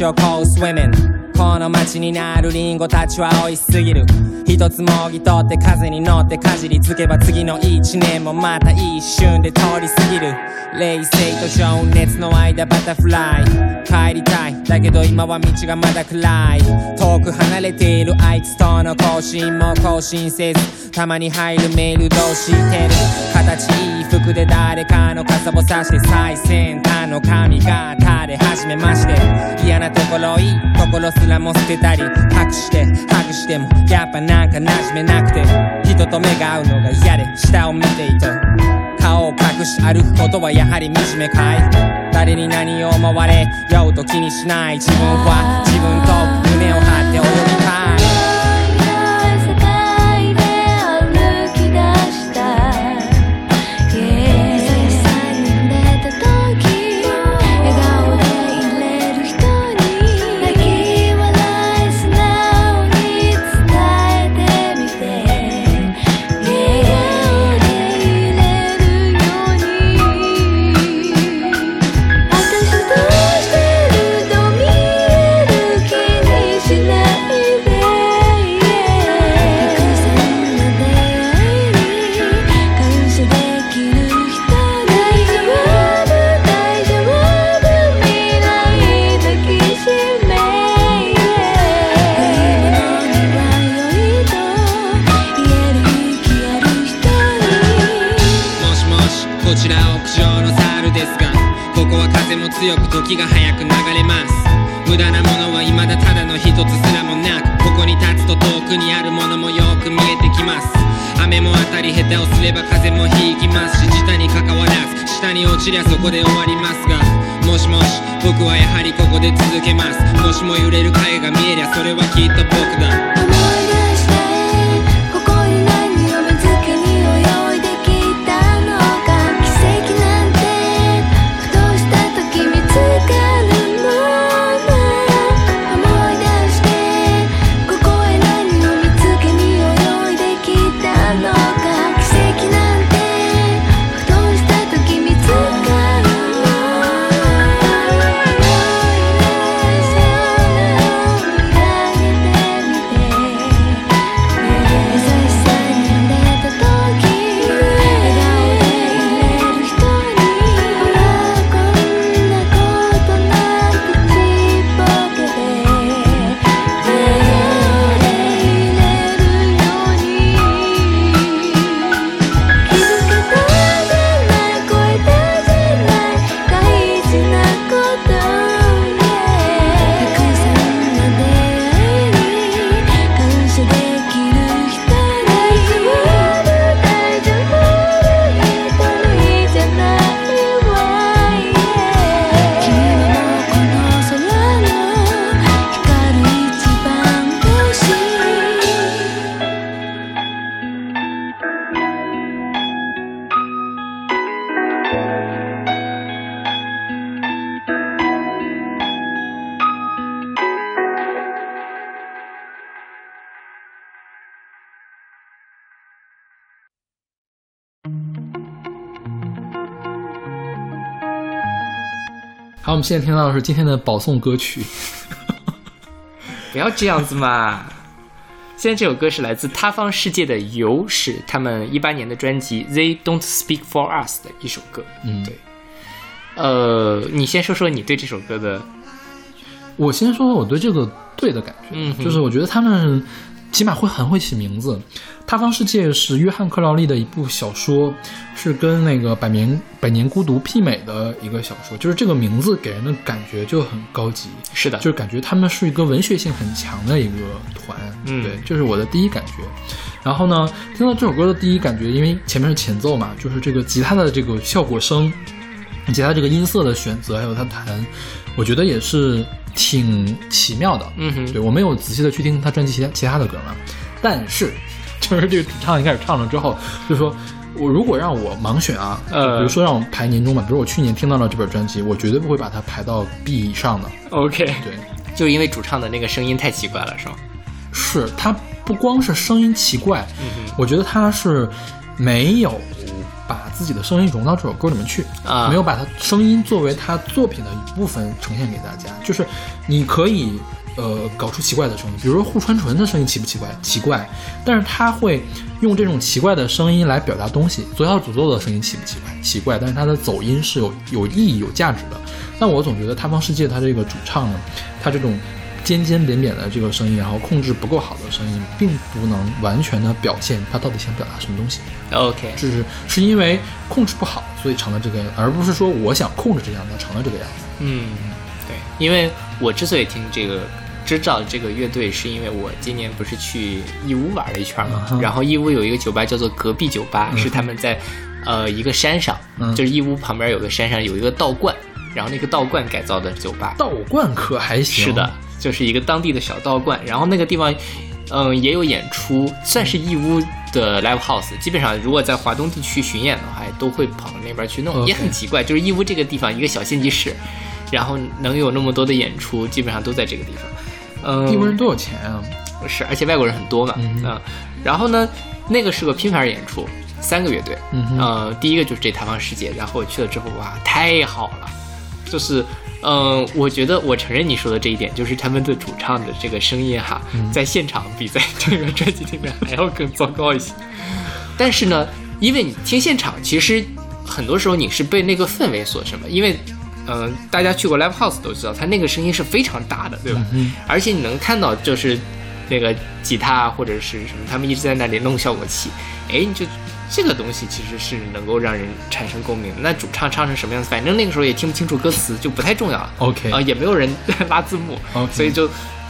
your cold swimming. の街になるリンゴたちは美味しすぎる。一つもぎ取って風に乗ってかじりつけば次の一年もまた一瞬で通り過ぎる。冷静と情熱の間バタフライ。帰りたい。だけど今は道がまだ暗い。遠く離れているあいつとの更新も更新せず。たまに入るメールどうしてる形いい服で誰かの傘をさして最先端の髪型で始めまして。嫌なところいいところすらも捨てたり隠してハグしてもやっぱなんか馴染めなくて人と目が合うのが嫌で下を見ていた顔を隠し歩くことはやはり惨めかい？誰に何を思われようと気にしない。自分は自分と強く時が早く流れます。無駄なものは未だただの一つすらもなくここに立つと遠くにあるものもよく見えてきます。雨も当たり下手をすれば風もひきますし自他に関わらず下に落ちりゃそこで終わりますがもしもし僕はやはりここで続けます。もしも揺れる影が見えりゃそれはきっと僕だ。现在听到的是今天的保送歌曲。不要这样子嘛。现在这首歌是来自塌方世界的有是他们一八年的专辑《They Don't Speak for Us》的一首歌。嗯对。呃，你先说说你对这首歌的，我先说说我对这个队的感觉，嗯就是我觉得他们起码会很会起名字。《塌方世界》是约翰克劳利的一部小说，是跟那个《百年百年孤独》媲美的一个小说，就是这个名字给人的感觉就很高级，是的，就是感觉他们是一个文学性很强的一个团，嗯对，这是我的第一感觉。然后呢，听到这首歌的第一感觉，因为前面是前奏嘛，就是这个吉他的这个效果声，吉他这个音色的选择，还有他弹，我觉得也是挺奇妙的。嗯哼对我没有仔细的去听他专辑其他其他的歌嘛，但是 就是这个主唱一开始唱了之后，就说。我如果让我盲选啊，呃比如说让我排年终吧，比如我去年听到了这本专辑，我绝对不会把它排到 B 以上的。OK，对，就是因为主唱的那个声音太奇怪了，是吗？是他不光是声音奇怪，嗯我觉得他是没有把自己的声音融到这首歌里面去，啊没有把他声音作为他作品的一部分呈现给大家。就是你可以呃搞出奇怪的声音，比如说户川纯的声音奇不奇怪？奇怪，但是他会用这种奇怪的声音来表达东西。左小诅咒的声音奇不奇怪？奇怪，但是他的走音是有有意义、有价值的。但我总觉得他方世界他这个主唱呢，他这种尖尖扁扁的这个声音，然后控制不够好的声音，并不能完全的表现他到底想表达什么东西。OK，就是是因为控制不好，所以成了这个样子，而不是说我想控制这个样子，成了这个样子。嗯，对，因为我之所以听这个。知道这个乐队是因为我今年不是去义乌玩了一圈嘛然后义乌有一个酒吧叫做隔壁酒吧，是他们在呃一个山上，嗯就是义乌旁边有个山上有一个道观，然后那个道观改造的酒吧，道观可还行？是的，，就是一个当地的小道观，然后那个地方，嗯，也有演出，算是义乌的 live house。基本上，如果在华东地区巡演的话，都会跑到那边去弄，也很奇怪，就是义乌这个地方一个小县级市，然后能有那么多的演出，基本上都在这个地方。嗯，义乌人多有钱啊！是，而且外国人很多嘛，嗯然后呢，那个是个拼盘演出，三个乐队，嗯哼。呃，第一个就是这台湾世界，然后我去了之后，哇，太好了，就是，嗯、我觉得我承认你说的这一点，就是他们的主唱的这个声音哈，嗯在现场比在这个专辑里面还要更糟糕一些，但是呢，因为你听现场，其实很多时候你是被那个氛围所什么，因为。嗯，大家去过 live house 都知道，他那个声音是非常大的，对吧？嗯而且你能看到，就是那个吉他啊或者是什么，他们一直在那里弄效果器，哎，你就这个东西其实是能够让人产生共鸣。那主唱唱成什么样子，反正那个时候也听不清楚歌词，就不太重要了。OK 啊、也没有人 拉字幕 OK 所以就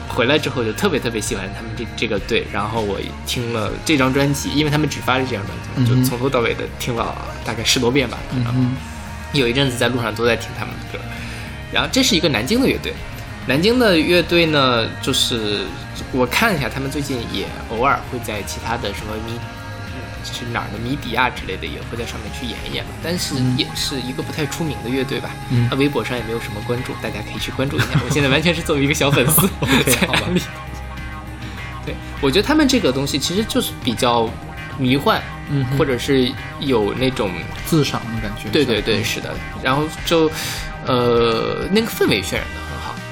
回来之后就特别特别喜欢他们这这个队。然后我听了这张专辑，因为他们只发了这张专辑，嗯就从头到尾的听了大概十多遍吧，可能。嗯有一阵子在路上都在听他们的歌。然后这是一个南京的乐队，南京的乐队呢，就是我看了一下，他们最近也偶尔会在其他的什么迷，嗯是哪儿的迷笛啊之类的，也会在上面去演一演吧。但是也是一个不太出名的乐队吧，微博上也没有什么关注，大家可以去关注一下。我现在完全是作为一个小粉丝 在好吧安利。对，我觉得他们这个东西其实就是比较迷幻，嗯或者是有那种自赏的感觉。对对对，是的。然后就，呃，那个氛围渲染的。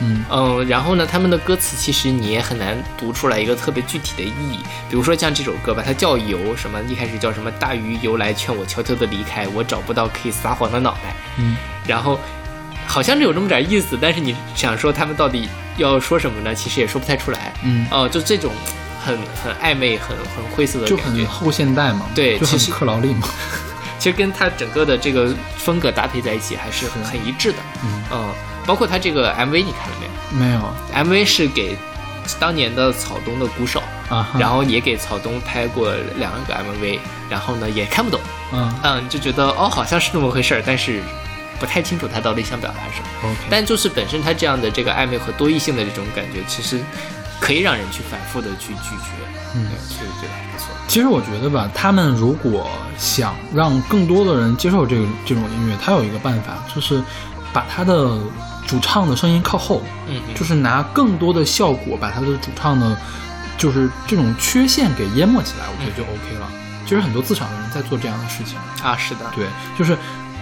嗯嗯，然后呢，他们的歌词其实你也很难读出来一个特别具体的意义。比如说像这首歌吧，它叫游什么，一开始叫什么大鱼游来劝我悄悄的离开，我找不到可以撒谎的脑袋。嗯，然后好像是有这么点意思，但是你想说他们到底要说什么呢？其实也说不太出来。嗯哦、就这种很很暧昧、很很灰色的感觉很。后现代嘛，对就很克劳利嘛。其实跟他整个的这个风格搭配在一起还是是很一致的。嗯包括他这个 MV 你看了没有没有？MV 是给当年的草东的鼓手，啊，然后也给草东拍过两个 MV，然后呢也看不懂，嗯嗯，就觉得哦好像是那么回事儿，但是不太清楚他到底想表达什么。OK，但就是本身他这样的这个暧昧和多异性的这种感觉，其实可以让人去反复的去拒绝，嗯对，所以觉得还不错。其实我觉得吧，他们如果想让更多的人接受这个这种音乐，他有一个办法，就是把他的主唱的声音靠后，嗯嗯就是拿更多的效果把他的主唱的，就是这种缺陷给淹没起来，我觉得就 OK 了。其实很多自赏的人在做这样的事情。啊，是的，对，就是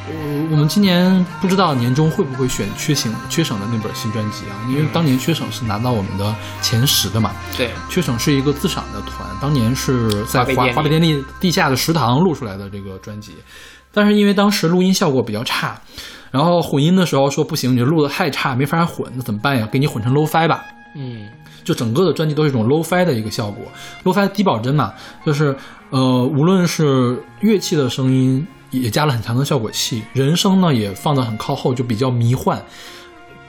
我我们今年不知道年终会不会选缺省缺省的那本新专辑啊？因为当年缺省是拿到我们的前十的嘛。对，缺省是一个自赏的团，当年是在华华北电力地下的食堂录出来的这个专辑，但是因为当时录音效果比较差，然后混音的时候说不行，你录的太差，没法混，那怎么办呀？给你混成 low-fi 吧。嗯就整个的专辑都是一种 low-fi 的一个效果，low-fi 低保真嘛，就是呃，无论是乐器的声音也加了很强的效果器，人声呢也放得很靠后，就比较迷幻。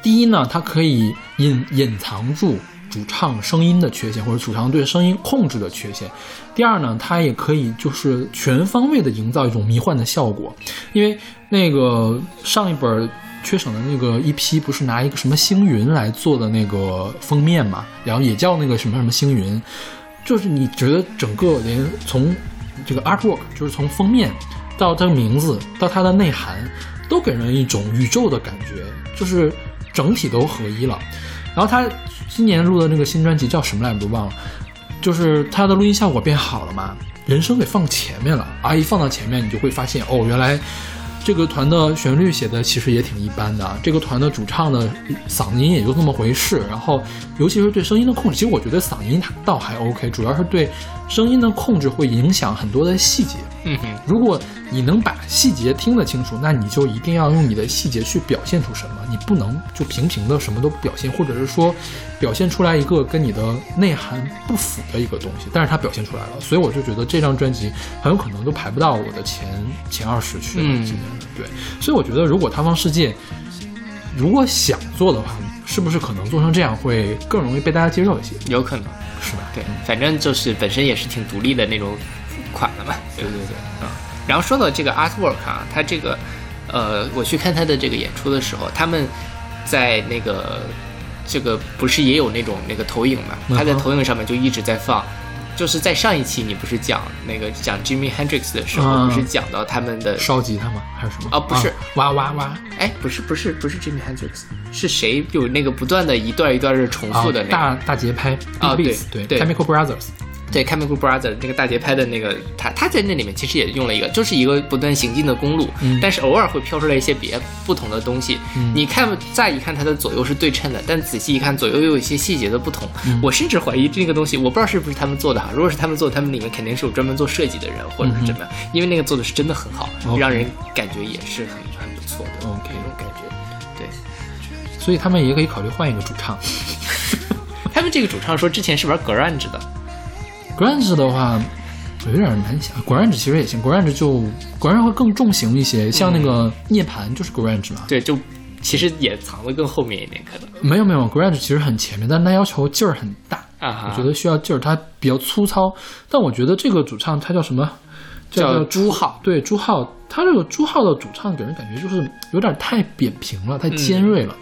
第一呢，它可以隐隐藏住主唱声音的缺陷，或者主唱对声音控制的缺陷。第二呢，它也可以就是全方位的营造一种迷幻的效果，因为那个上一本缺省的那个一批不是拿一个什么星云来做的那个封面嘛，然后也叫那个什么什么星云，就是你觉得整个连从这个 artwork 就是从封面到它的名字到它的内涵，都给人一种宇宙的感觉，就是整体都合一了。然后他今年录的那个新专辑叫什么来着？都忘了，就是他的录音效果变好了嘛，人声给放前面了啊！一放到前面，你就会发现哦，原来这个团的旋律写的其实也挺一般的，这个团的主唱的嗓音也就那么回事。然后，尤其是对声音的控制，其实我觉得嗓音倒还 OK，主要是对声音的控制会影响很多的细节。嗯哼，如果你能把细节听得清楚，那你就一定要用你的细节去表现出什么，你不能就平平的什么都不表现，或者是说表现出来一个跟你的内涵不符的一个东西，但是它表现出来了，所以我就觉得这张专辑很有可能都排不到我的前前二十去了。嗯今年对，所以我觉得如果塌方世界如果想做的话，是不是可能做成这样会更容易被大家接受一些，有可能。是吧？对，反正就是本身也是挺独立的那种款的嘛。对对对。然后说到这个 artwork 啊，它这个，呃，我去看他的这个演出的时候，他们在那个这个不是也有那种那个投影嘛？他在投影上面就一直在放。就是在上一期你不是讲那个讲 Jimi Hendrix 的时候，嗯不是讲到他们的烧吉他吗？还是什么？啊不是哇哇哇哎，不是不是不是 Jimi Hendrix，是谁有那个不断的一段一段的重复的那个？大大节拍啊对对对 Chemical Brothers，对 Chemical Brothers 那个大节拍的那个，他他在那里面其实也用了一个，就是一个不断行进的公路，嗯但是偶尔会飘出来一些别不同的东西。你看再一看它的左右是对称的，但仔细一看左右又有一些细节的不同。嗯我甚至怀疑这个东西，我不知道是不是他们做的哈。如果是他们做，他们里面肯定是有专门做设计的人，或者是怎么样，因为那个做的是真的很好，嗯让人感觉也是很很不错的 OK 那种感觉。对所以他们也可以考虑换一个主唱。他们这个主唱说之前是玩 grunge 的，Grunge 的话，我有点难想。Grunge 其实也行，Grunge 就 Grunge 会更重型一些，像那个涅槃就是 Grunge 嘛。对，就其实也藏得更后面一点，可能没有没有，Grunge 其实很前面，但是它要求劲儿很大。啊哈我觉得需要劲儿，它比较粗糙。但我觉得这个主唱他叫什么？叫叫朱浩。对，朱浩，他这个朱浩的主唱给人感觉就是有点太扁平了，太尖锐了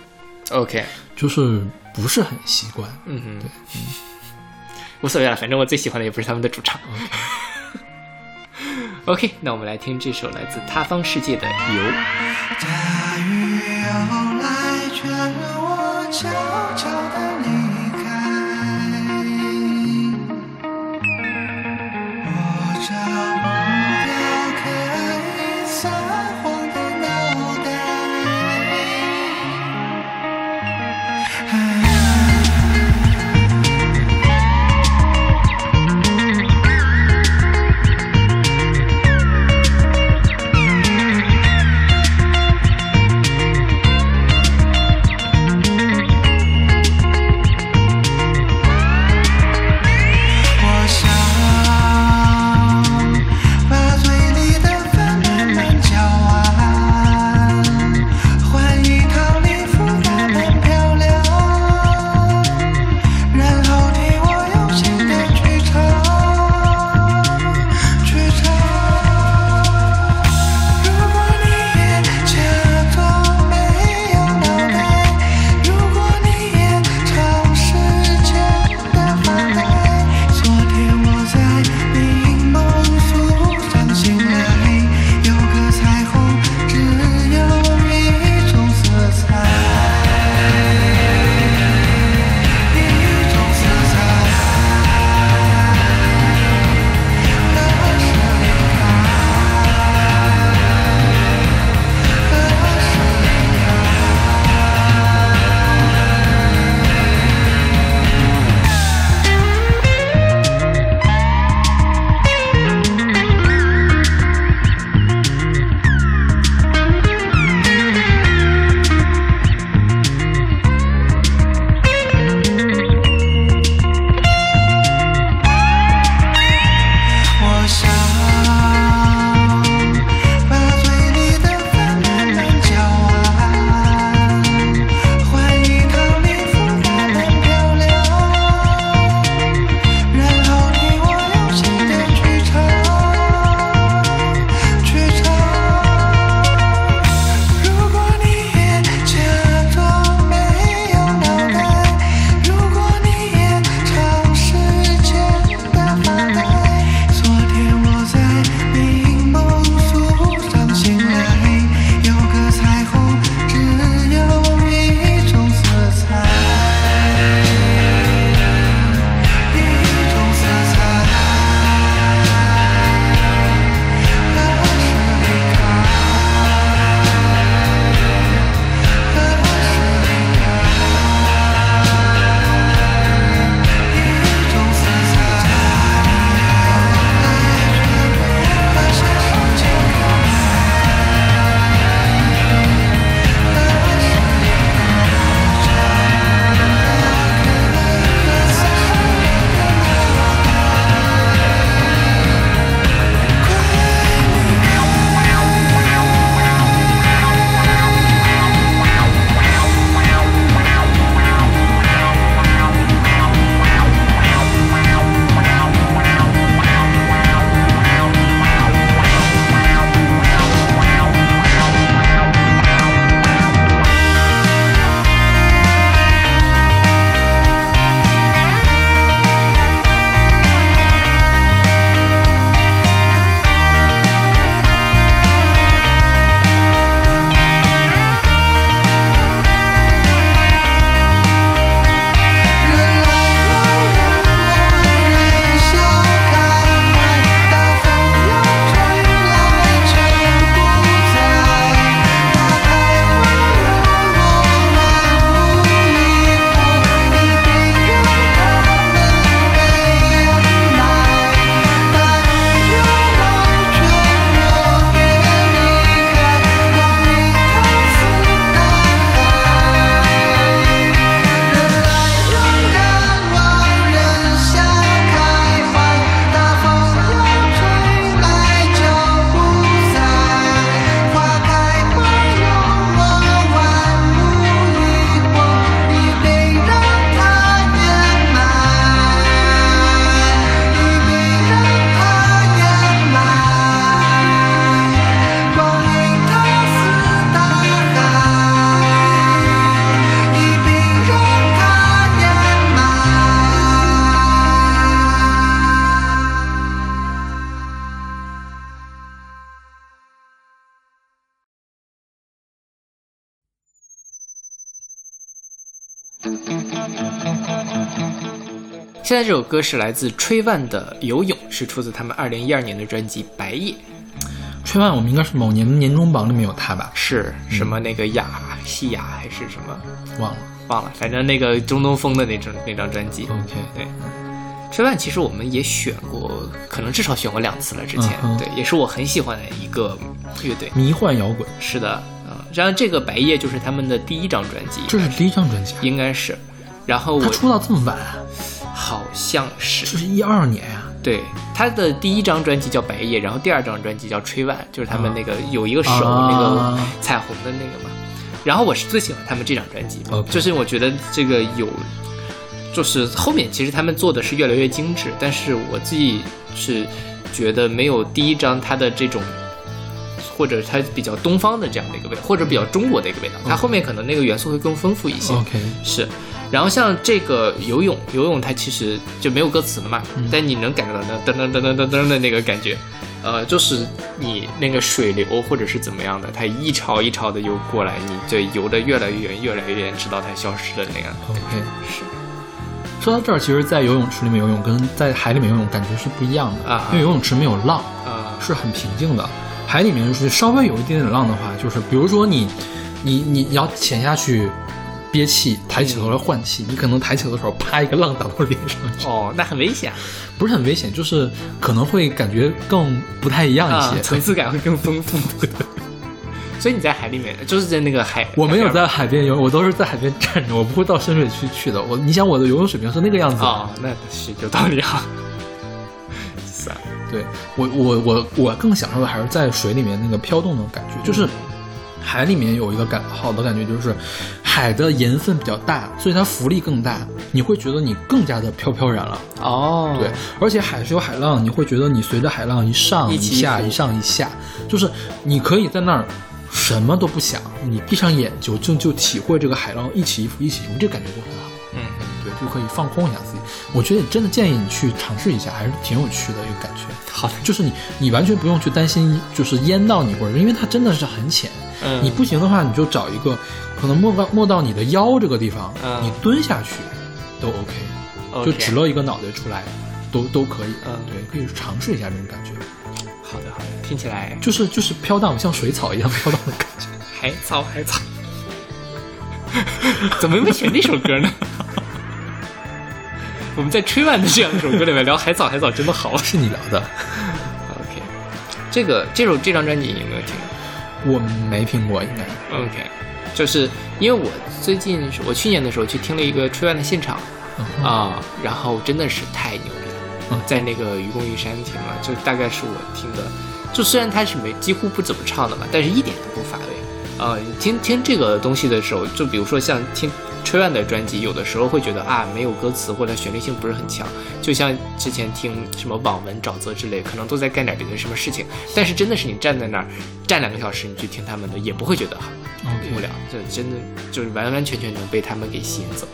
，OK，就是不是很习惯。嗯哼，无所谓了，反正我最喜欢的也不是他们的主唱。OK，那我们来听这首来自他方世界的《游》。大雨要来，劝我悄这首歌是来自吹万的《游泳》，是出自他们二零一二年的专辑《白夜》，吹万我们应该是某年年终榜里面有他吧？是什么那个雅西雅还是什么忘了。忘了，反正那个中东风的那张那张专辑。OK，对，吹万其实我们也选过，可能至少选过两次了。之前、嗯对，也是我很喜欢的一个乐队。迷幻摇滚，是的，嗯，然后这个《白夜》就是他们的第一张专辑，这是第一张专辑啊，应该是。然后我他出道这么晚啊？好像是。这是一二年啊、对，他的第一张专辑叫《白夜》，然后第二张专辑叫《吹万》，就是他们那个有一个手、啊那个彩虹的那个嘛。然后我是最喜欢他们这张专辑就是我觉得这个有，就是后面其实他们做的是越来越精致，但是我自己是觉得没有第一张他的这种。或者它比较东方的这样的一个味道，或者比较中国的一个味道，它后面可能那个元素会更丰富一些。OK，是，然后像这个游泳，游泳它其实就没有歌词了嘛，嗯。但你能感觉到那噔噔噔噔噔噔的那个感觉，呃，就是你那个水流或者是怎么样的，它一潮一潮的游过来，你就游得越来越远，越来越远，直到它消失的那样。OK，是说到这儿，其实，在游泳池里面游泳跟在海里面游泳感觉是不一样的啊。因为游泳池没有浪，啊、是很平静的。海里面是稍微有一点点浪的话，就是比如说你，你你你要潜下去憋气，抬起头来换气，你可能抬起头的时候，啪一个浪打到脸上去，哦，那很危险不是很危险，就是可能会感觉更不太一样一啊些。，层次感会更丰富。所以你在海里面，就是在那个海，我没有在海边游，我都是在海边站着，我不会到深水区去的。我，你想我的游泳水平是那个样子，哦，那是有道理啊，对我我我我更享受的还是在水里面那个飘动的感觉，就是海里面有一个感好的感觉，就是海的盐分比较大，所以它浮力更大，你会觉得你更加的飘飘然了。哦，对，而且海是有海浪，你会觉得你随着海浪一上一一下，一上一下，就是你可以在那儿什么都不想，你闭上眼就就就体会这个海浪一起一伏一起伏，这感觉就很好。嗯，对，就可以放空一下自己。我觉得真的建议你去尝试一下，还是挺有趣的一个感觉。好的，就是你，你完全不用去担心，就是淹到你或者，因为它真的是很浅。嗯你不行的话，你就找一个可能没到没到你的腰这个地方，嗯你蹲下去都 OK，, 就只露一个脑袋出来，都都可以。嗯对，可以尝试一下这种感觉，好的好的，听起来就是就是飘荡，像水草一样飘荡的感觉。海草海草，怎么没选这首歌呢？我们在吹完的这样一首歌里面聊海草，海草真的好。是你聊的，OK，这个这首这张专辑你有没有听我没听过，应该。？OK，就是因为我最近我去年的时候去听了一个吹完的现场嗯啊、然后真的是太牛逼了，嗯在那个愚公移山听了，就大概是我听的，就虽然他是没几乎不怎么唱的嘛，但是一点都不乏味。呃，听听这个东西的时候，就比如说像听吹万的专辑，有的时候会觉得啊没有歌词或者旋律性不是很强，就像之前听什么网文、沼泽之类，可能都在干点别的什么事情，但是真的是你站在那儿站两个小时，你去听他们的，也不会觉得很 OK 无聊，这真的就是完完全全能被他们给吸引走。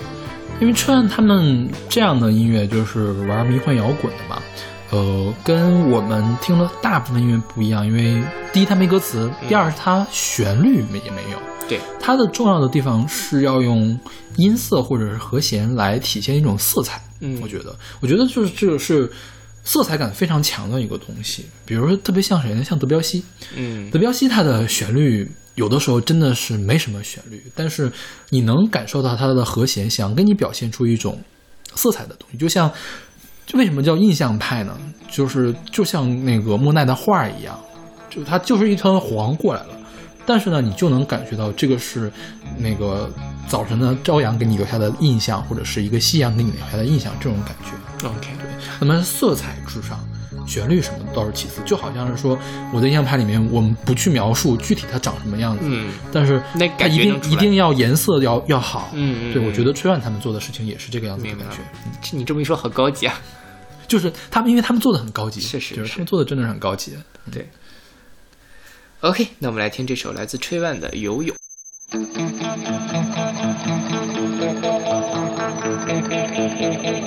因为车院他们这样的音乐就是玩迷幻摇滚的嘛，呃，跟我们听的大部分音乐不一样。因为第一它没歌词，第二是它旋律没也没有。对，它的重要的地方是要用音色或者是和弦来体现一种色彩。嗯我觉得，我觉得就是这个是色彩感非常强的一个东西。比如说，特别像谁呢？像德彪西。嗯德彪西他的旋律有的时候真的是没什么旋律，但是你能感受到他的和弦想跟你表现出一种色彩的东西，就像就为什么叫印象派呢？就是就像那个莫奈的画儿一样，就它就是一团黄过来了。但是呢，你就能感觉到这个是那个早晨的朝阳给你留下的印象，或者是一个夕阳给你留下的印象，这种感觉。，OK，那么色彩至上，旋律什么的倒是其次，就好像是说我的印象派里面，我们不去描述具体它长什么样子，嗯但是那它一定一定要颜色要要好，对，嗯嗯对我觉得崔万他们做的事情也是这个样子的感觉，这你这么一说，好高级啊！就是他们因为他们做的很高级，是是是就是。他们做的真的是很高级，对，OK，那我们来听这首来自吹万的《游泳》。「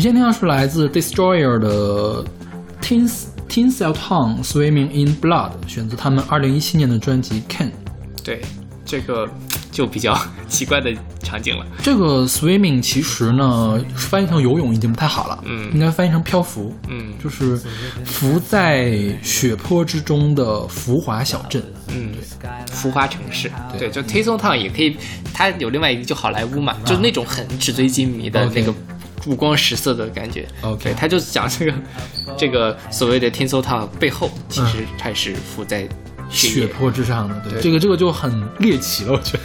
你现在听到是来自 Destroyer 的 Tin Tin Cell Town Swimming in Blood，选择他们二零一七年的专辑 Can。对，这个就比较奇怪的场景了。这个 swimming 其实呢翻译成游泳已经不太好了，嗯。应该翻译成漂浮，嗯。就是浮在血泊之中的浮华小镇。嗯，浮华城市，对，就 Taste Town 也可以，它有另外一个就好莱坞嘛，就是那种很纸醉金迷的那个五光十色的感觉。OK，他就讲这个 这个所谓的 t i n s o Town 背后，其实它是浮在血液。泊之上的，对。对。这个这个就很猎奇了，我觉得。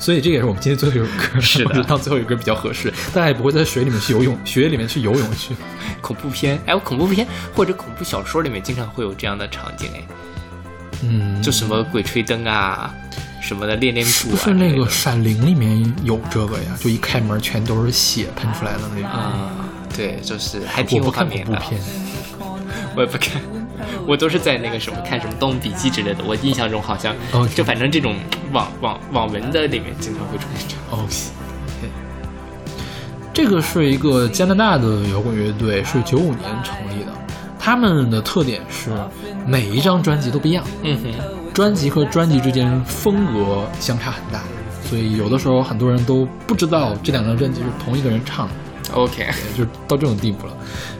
所以这也是我们今天最后一首歌，是的。我觉得当最后一首歌比较合适，大家也不会在水里面去游泳，血液里面去游泳去。恐怖片，哎，恐怖片或者恐怖小说里面经常会有这样的场景，哎，嗯，就什么鬼吹灯啊，什么的恋恋是柱啊，不是那个《闪灵》里面有这个呀？就一开门全都是血喷出来的那种。啊，对，就是还挺不看画面的。我也不看，我都是在那个什么看什么《盗墓笔记》之类的。我印象中好像就反正这种网网网文的里面经常会出现这样。哦，这个是一个加拿大的摇滚乐队，是九五年成立的。他们的特点是每一张专辑都不一样，嗯哼，专辑和专辑之间风格相差很大，所以有的时候很多人都不知道这两张专辑是同一个人唱的。OK，就到这种地步了。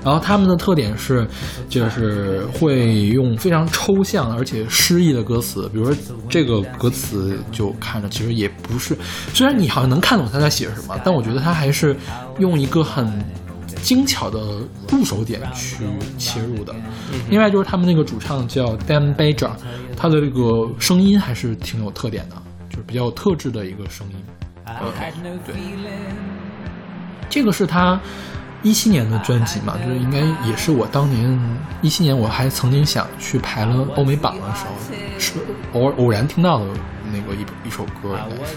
然后他们的特点是，就是会用非常抽象而且诗意的歌词，比如说这个歌词就看着其实也不是，虽然你好像能看懂他在写什么，但我觉得他还是用一个很精巧的入手点去切入的。另外就是他们那个主唱叫 Dan Beja，他的这个声音还是挺有特点的，就是比较有特质的一个声音。OK，对。这个是他一七年的专辑嘛，就是应该也是我当年一七年我还曾经想去排了欧美榜的时候，是偶偶然听到的那个一一首歌，应该是。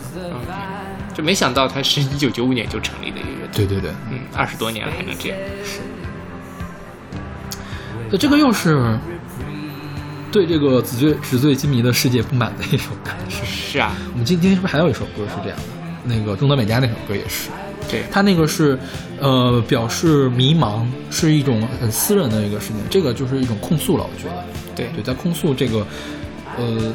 就没想到它是一九九五年就成立的一个乐队，对对对，嗯，二十多年了还能这样。那这个又是对这个纸醉纸醉金迷的世界不满的一首歌。是是啊，我们今天是不是还有一首歌是这样的？那个中岛美嘉那首歌也是。对，他那个是，呃，表示迷茫，是一种很私人的一个事情，这个就是一种控诉了，我觉得。对对，在控诉这个，呃，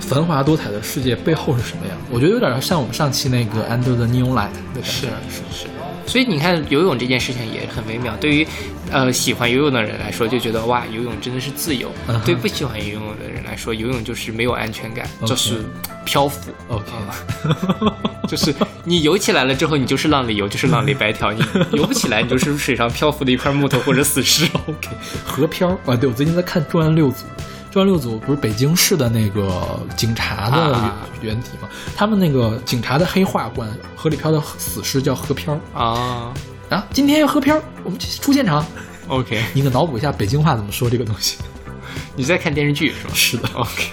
繁华多彩的世界背后是什么样？我觉得有点像我们上期那个 Under the Neon Light 的感觉。是是是。所以你看，游泳这件事情也很微妙。对于呃喜欢游泳的人来说，就觉得哇，游泳真的是自由；对不喜欢游泳的人来说，游泳就是没有安全感就是漂浮。OK，就是你游起来了之后，你就是浪里游，就是浪里白条；你游不起来，你就是水上漂浮的一块木头或者死尸。OK，河漂啊，对我最近在看《重案六组》，《重案六组》不是北京市的那个警察的啊原原体吗？他们那个警察的黑话管河里飘的死尸叫河飘啊啊。今天要河飘，我们出现场。，OK，你给脑补一下北京话怎么说这个东西？你在看电视剧是吗？是 的，OK，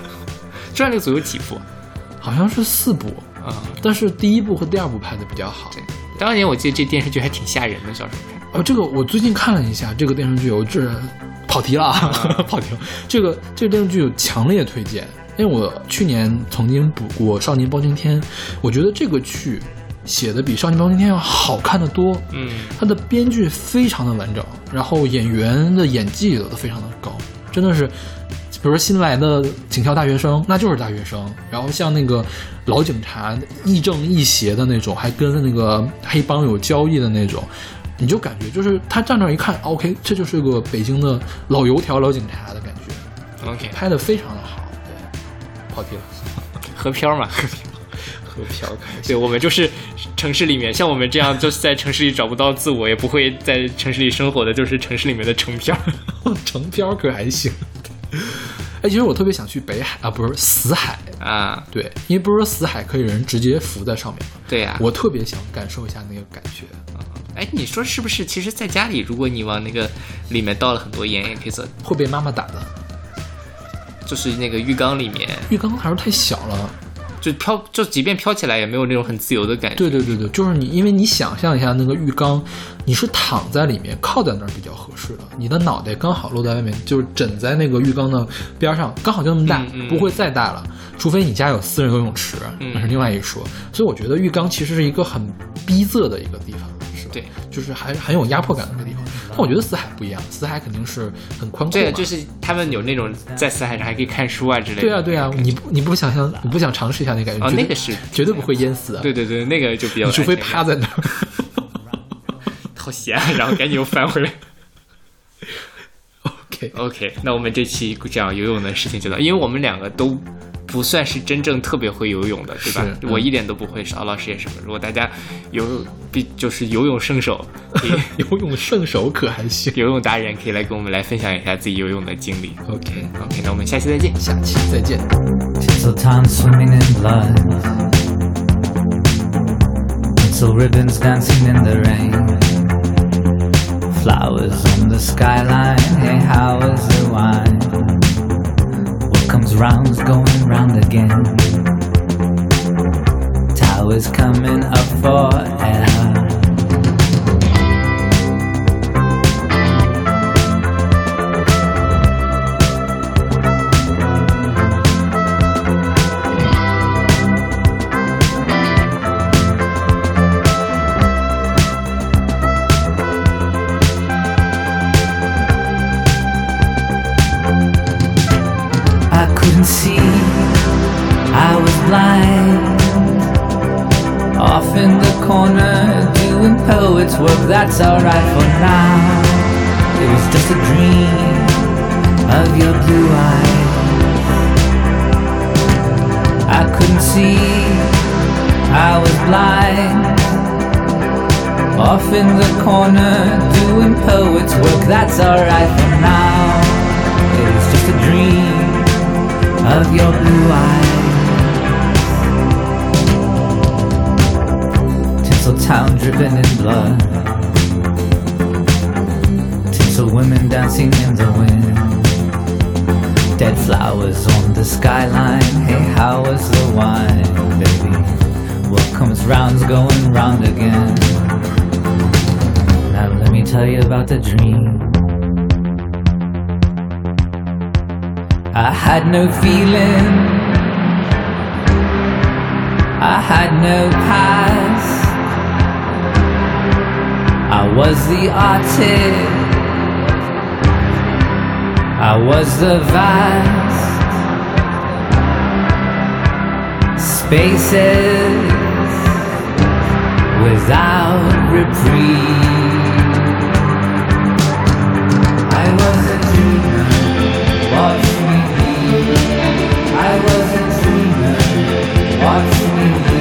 这样这个组有几部好像是四部，啊？但是第一部和第二部拍的比较好。对，当年我记得这电视剧还挺吓人的，小时候看。呃，这个我最近看了一下这个电视剧，我这跑题了，啊，跑题了。这个这个电视剧有强烈推荐，因为我去年曾经补过《少年包青天》，我觉得这个剧写的比《少年包青天》要好看的多。嗯，它的编剧非常的完整，然后演员的演技也都非常的高，真的是，比如说新来的警校大学生，那就是大学生，然后像那个老警察亦正亦邪的那种，还跟那个黑帮有交易的那种，你就感觉就是他站那儿一看，OK，这就是个北京的老油条老警察的感觉，OK，拍的非常的好，对，跑题了，河漂嘛，河漂。河漂开对我们就是城市里面，像我们这样就是在城市里找不到自我，也不会在城市里生活的，就是城市里面的城漂。城漂可还行。哎，其实我特别想去北海啊，不是死海，啊，对，因为不是说死海可以人直接浮在上面吗？对呀、我特别想感受一下那个感觉。哎，你说是不是？其实，在家里，如果你往那个里面倒了很多盐，也可以做，会被妈妈打的。就是那个浴缸里面，浴缸还是太小了。就飘，就即便飘起来，也没有那种很自由的感觉。对对对对，就是你，因为你想象一下那个浴缸，你是躺在里面，靠在那儿比较合适的，你的脑袋刚好露在外面，就是枕在那个浴缸的边上，刚好就那么大，嗯嗯不会再大了。除非你家有私人游泳池，嗯那是另外一说。所以我觉得浴缸其实是一个很逼仄的一个地方？对，就是还很有压迫感的那个地方。但我觉得死海不一样，死海肯定是很宽阔对，嘛，就是他们有那种在死海上还可以看书啊之类的。对啊对啊，你不你不想象你不想尝试一下那感觉？哦那个是绝对不会淹死的。对对对，那个就比较你除非趴在那儿。好咸啊，然后赶紧又翻回来。OK，OK，那我们这期讲游泳的事情就到，因为我们两个都不算是真正特别会游泳的，对吧？嗯我一点都不会，邵老师也是。如果大家有比就是游泳圣手，可以游泳圣手可还行。游泳达人可以来跟我们来分享一下自己游泳的经历。OK，OK，那我们下期再见。下期再见。Tinseltown swimming in blood. Tinsel ribbons dancing in the rain. Flowers on the skyline. Hey, how is the wine? Round's going round again. Towers coming up for air. Couldn't see, I was blind. Off in the corner, doing poet's work, that's alright for now. It was just a dream of your blue eyes. I couldn't see, I was blind. Off in the corner, doing poet's work, that's alright for now. It was just a dream of your blue eyes. Tinseltown dripping in blood. Tinsel women dancing in the wind. Dead flowers on the skyline. Hey, how was the wine, baby? What comes round's going round again. Now let me tell you about the dream. I had no feeling. I had no past. I was the artist. I was the vast spaces without reprieve. Watching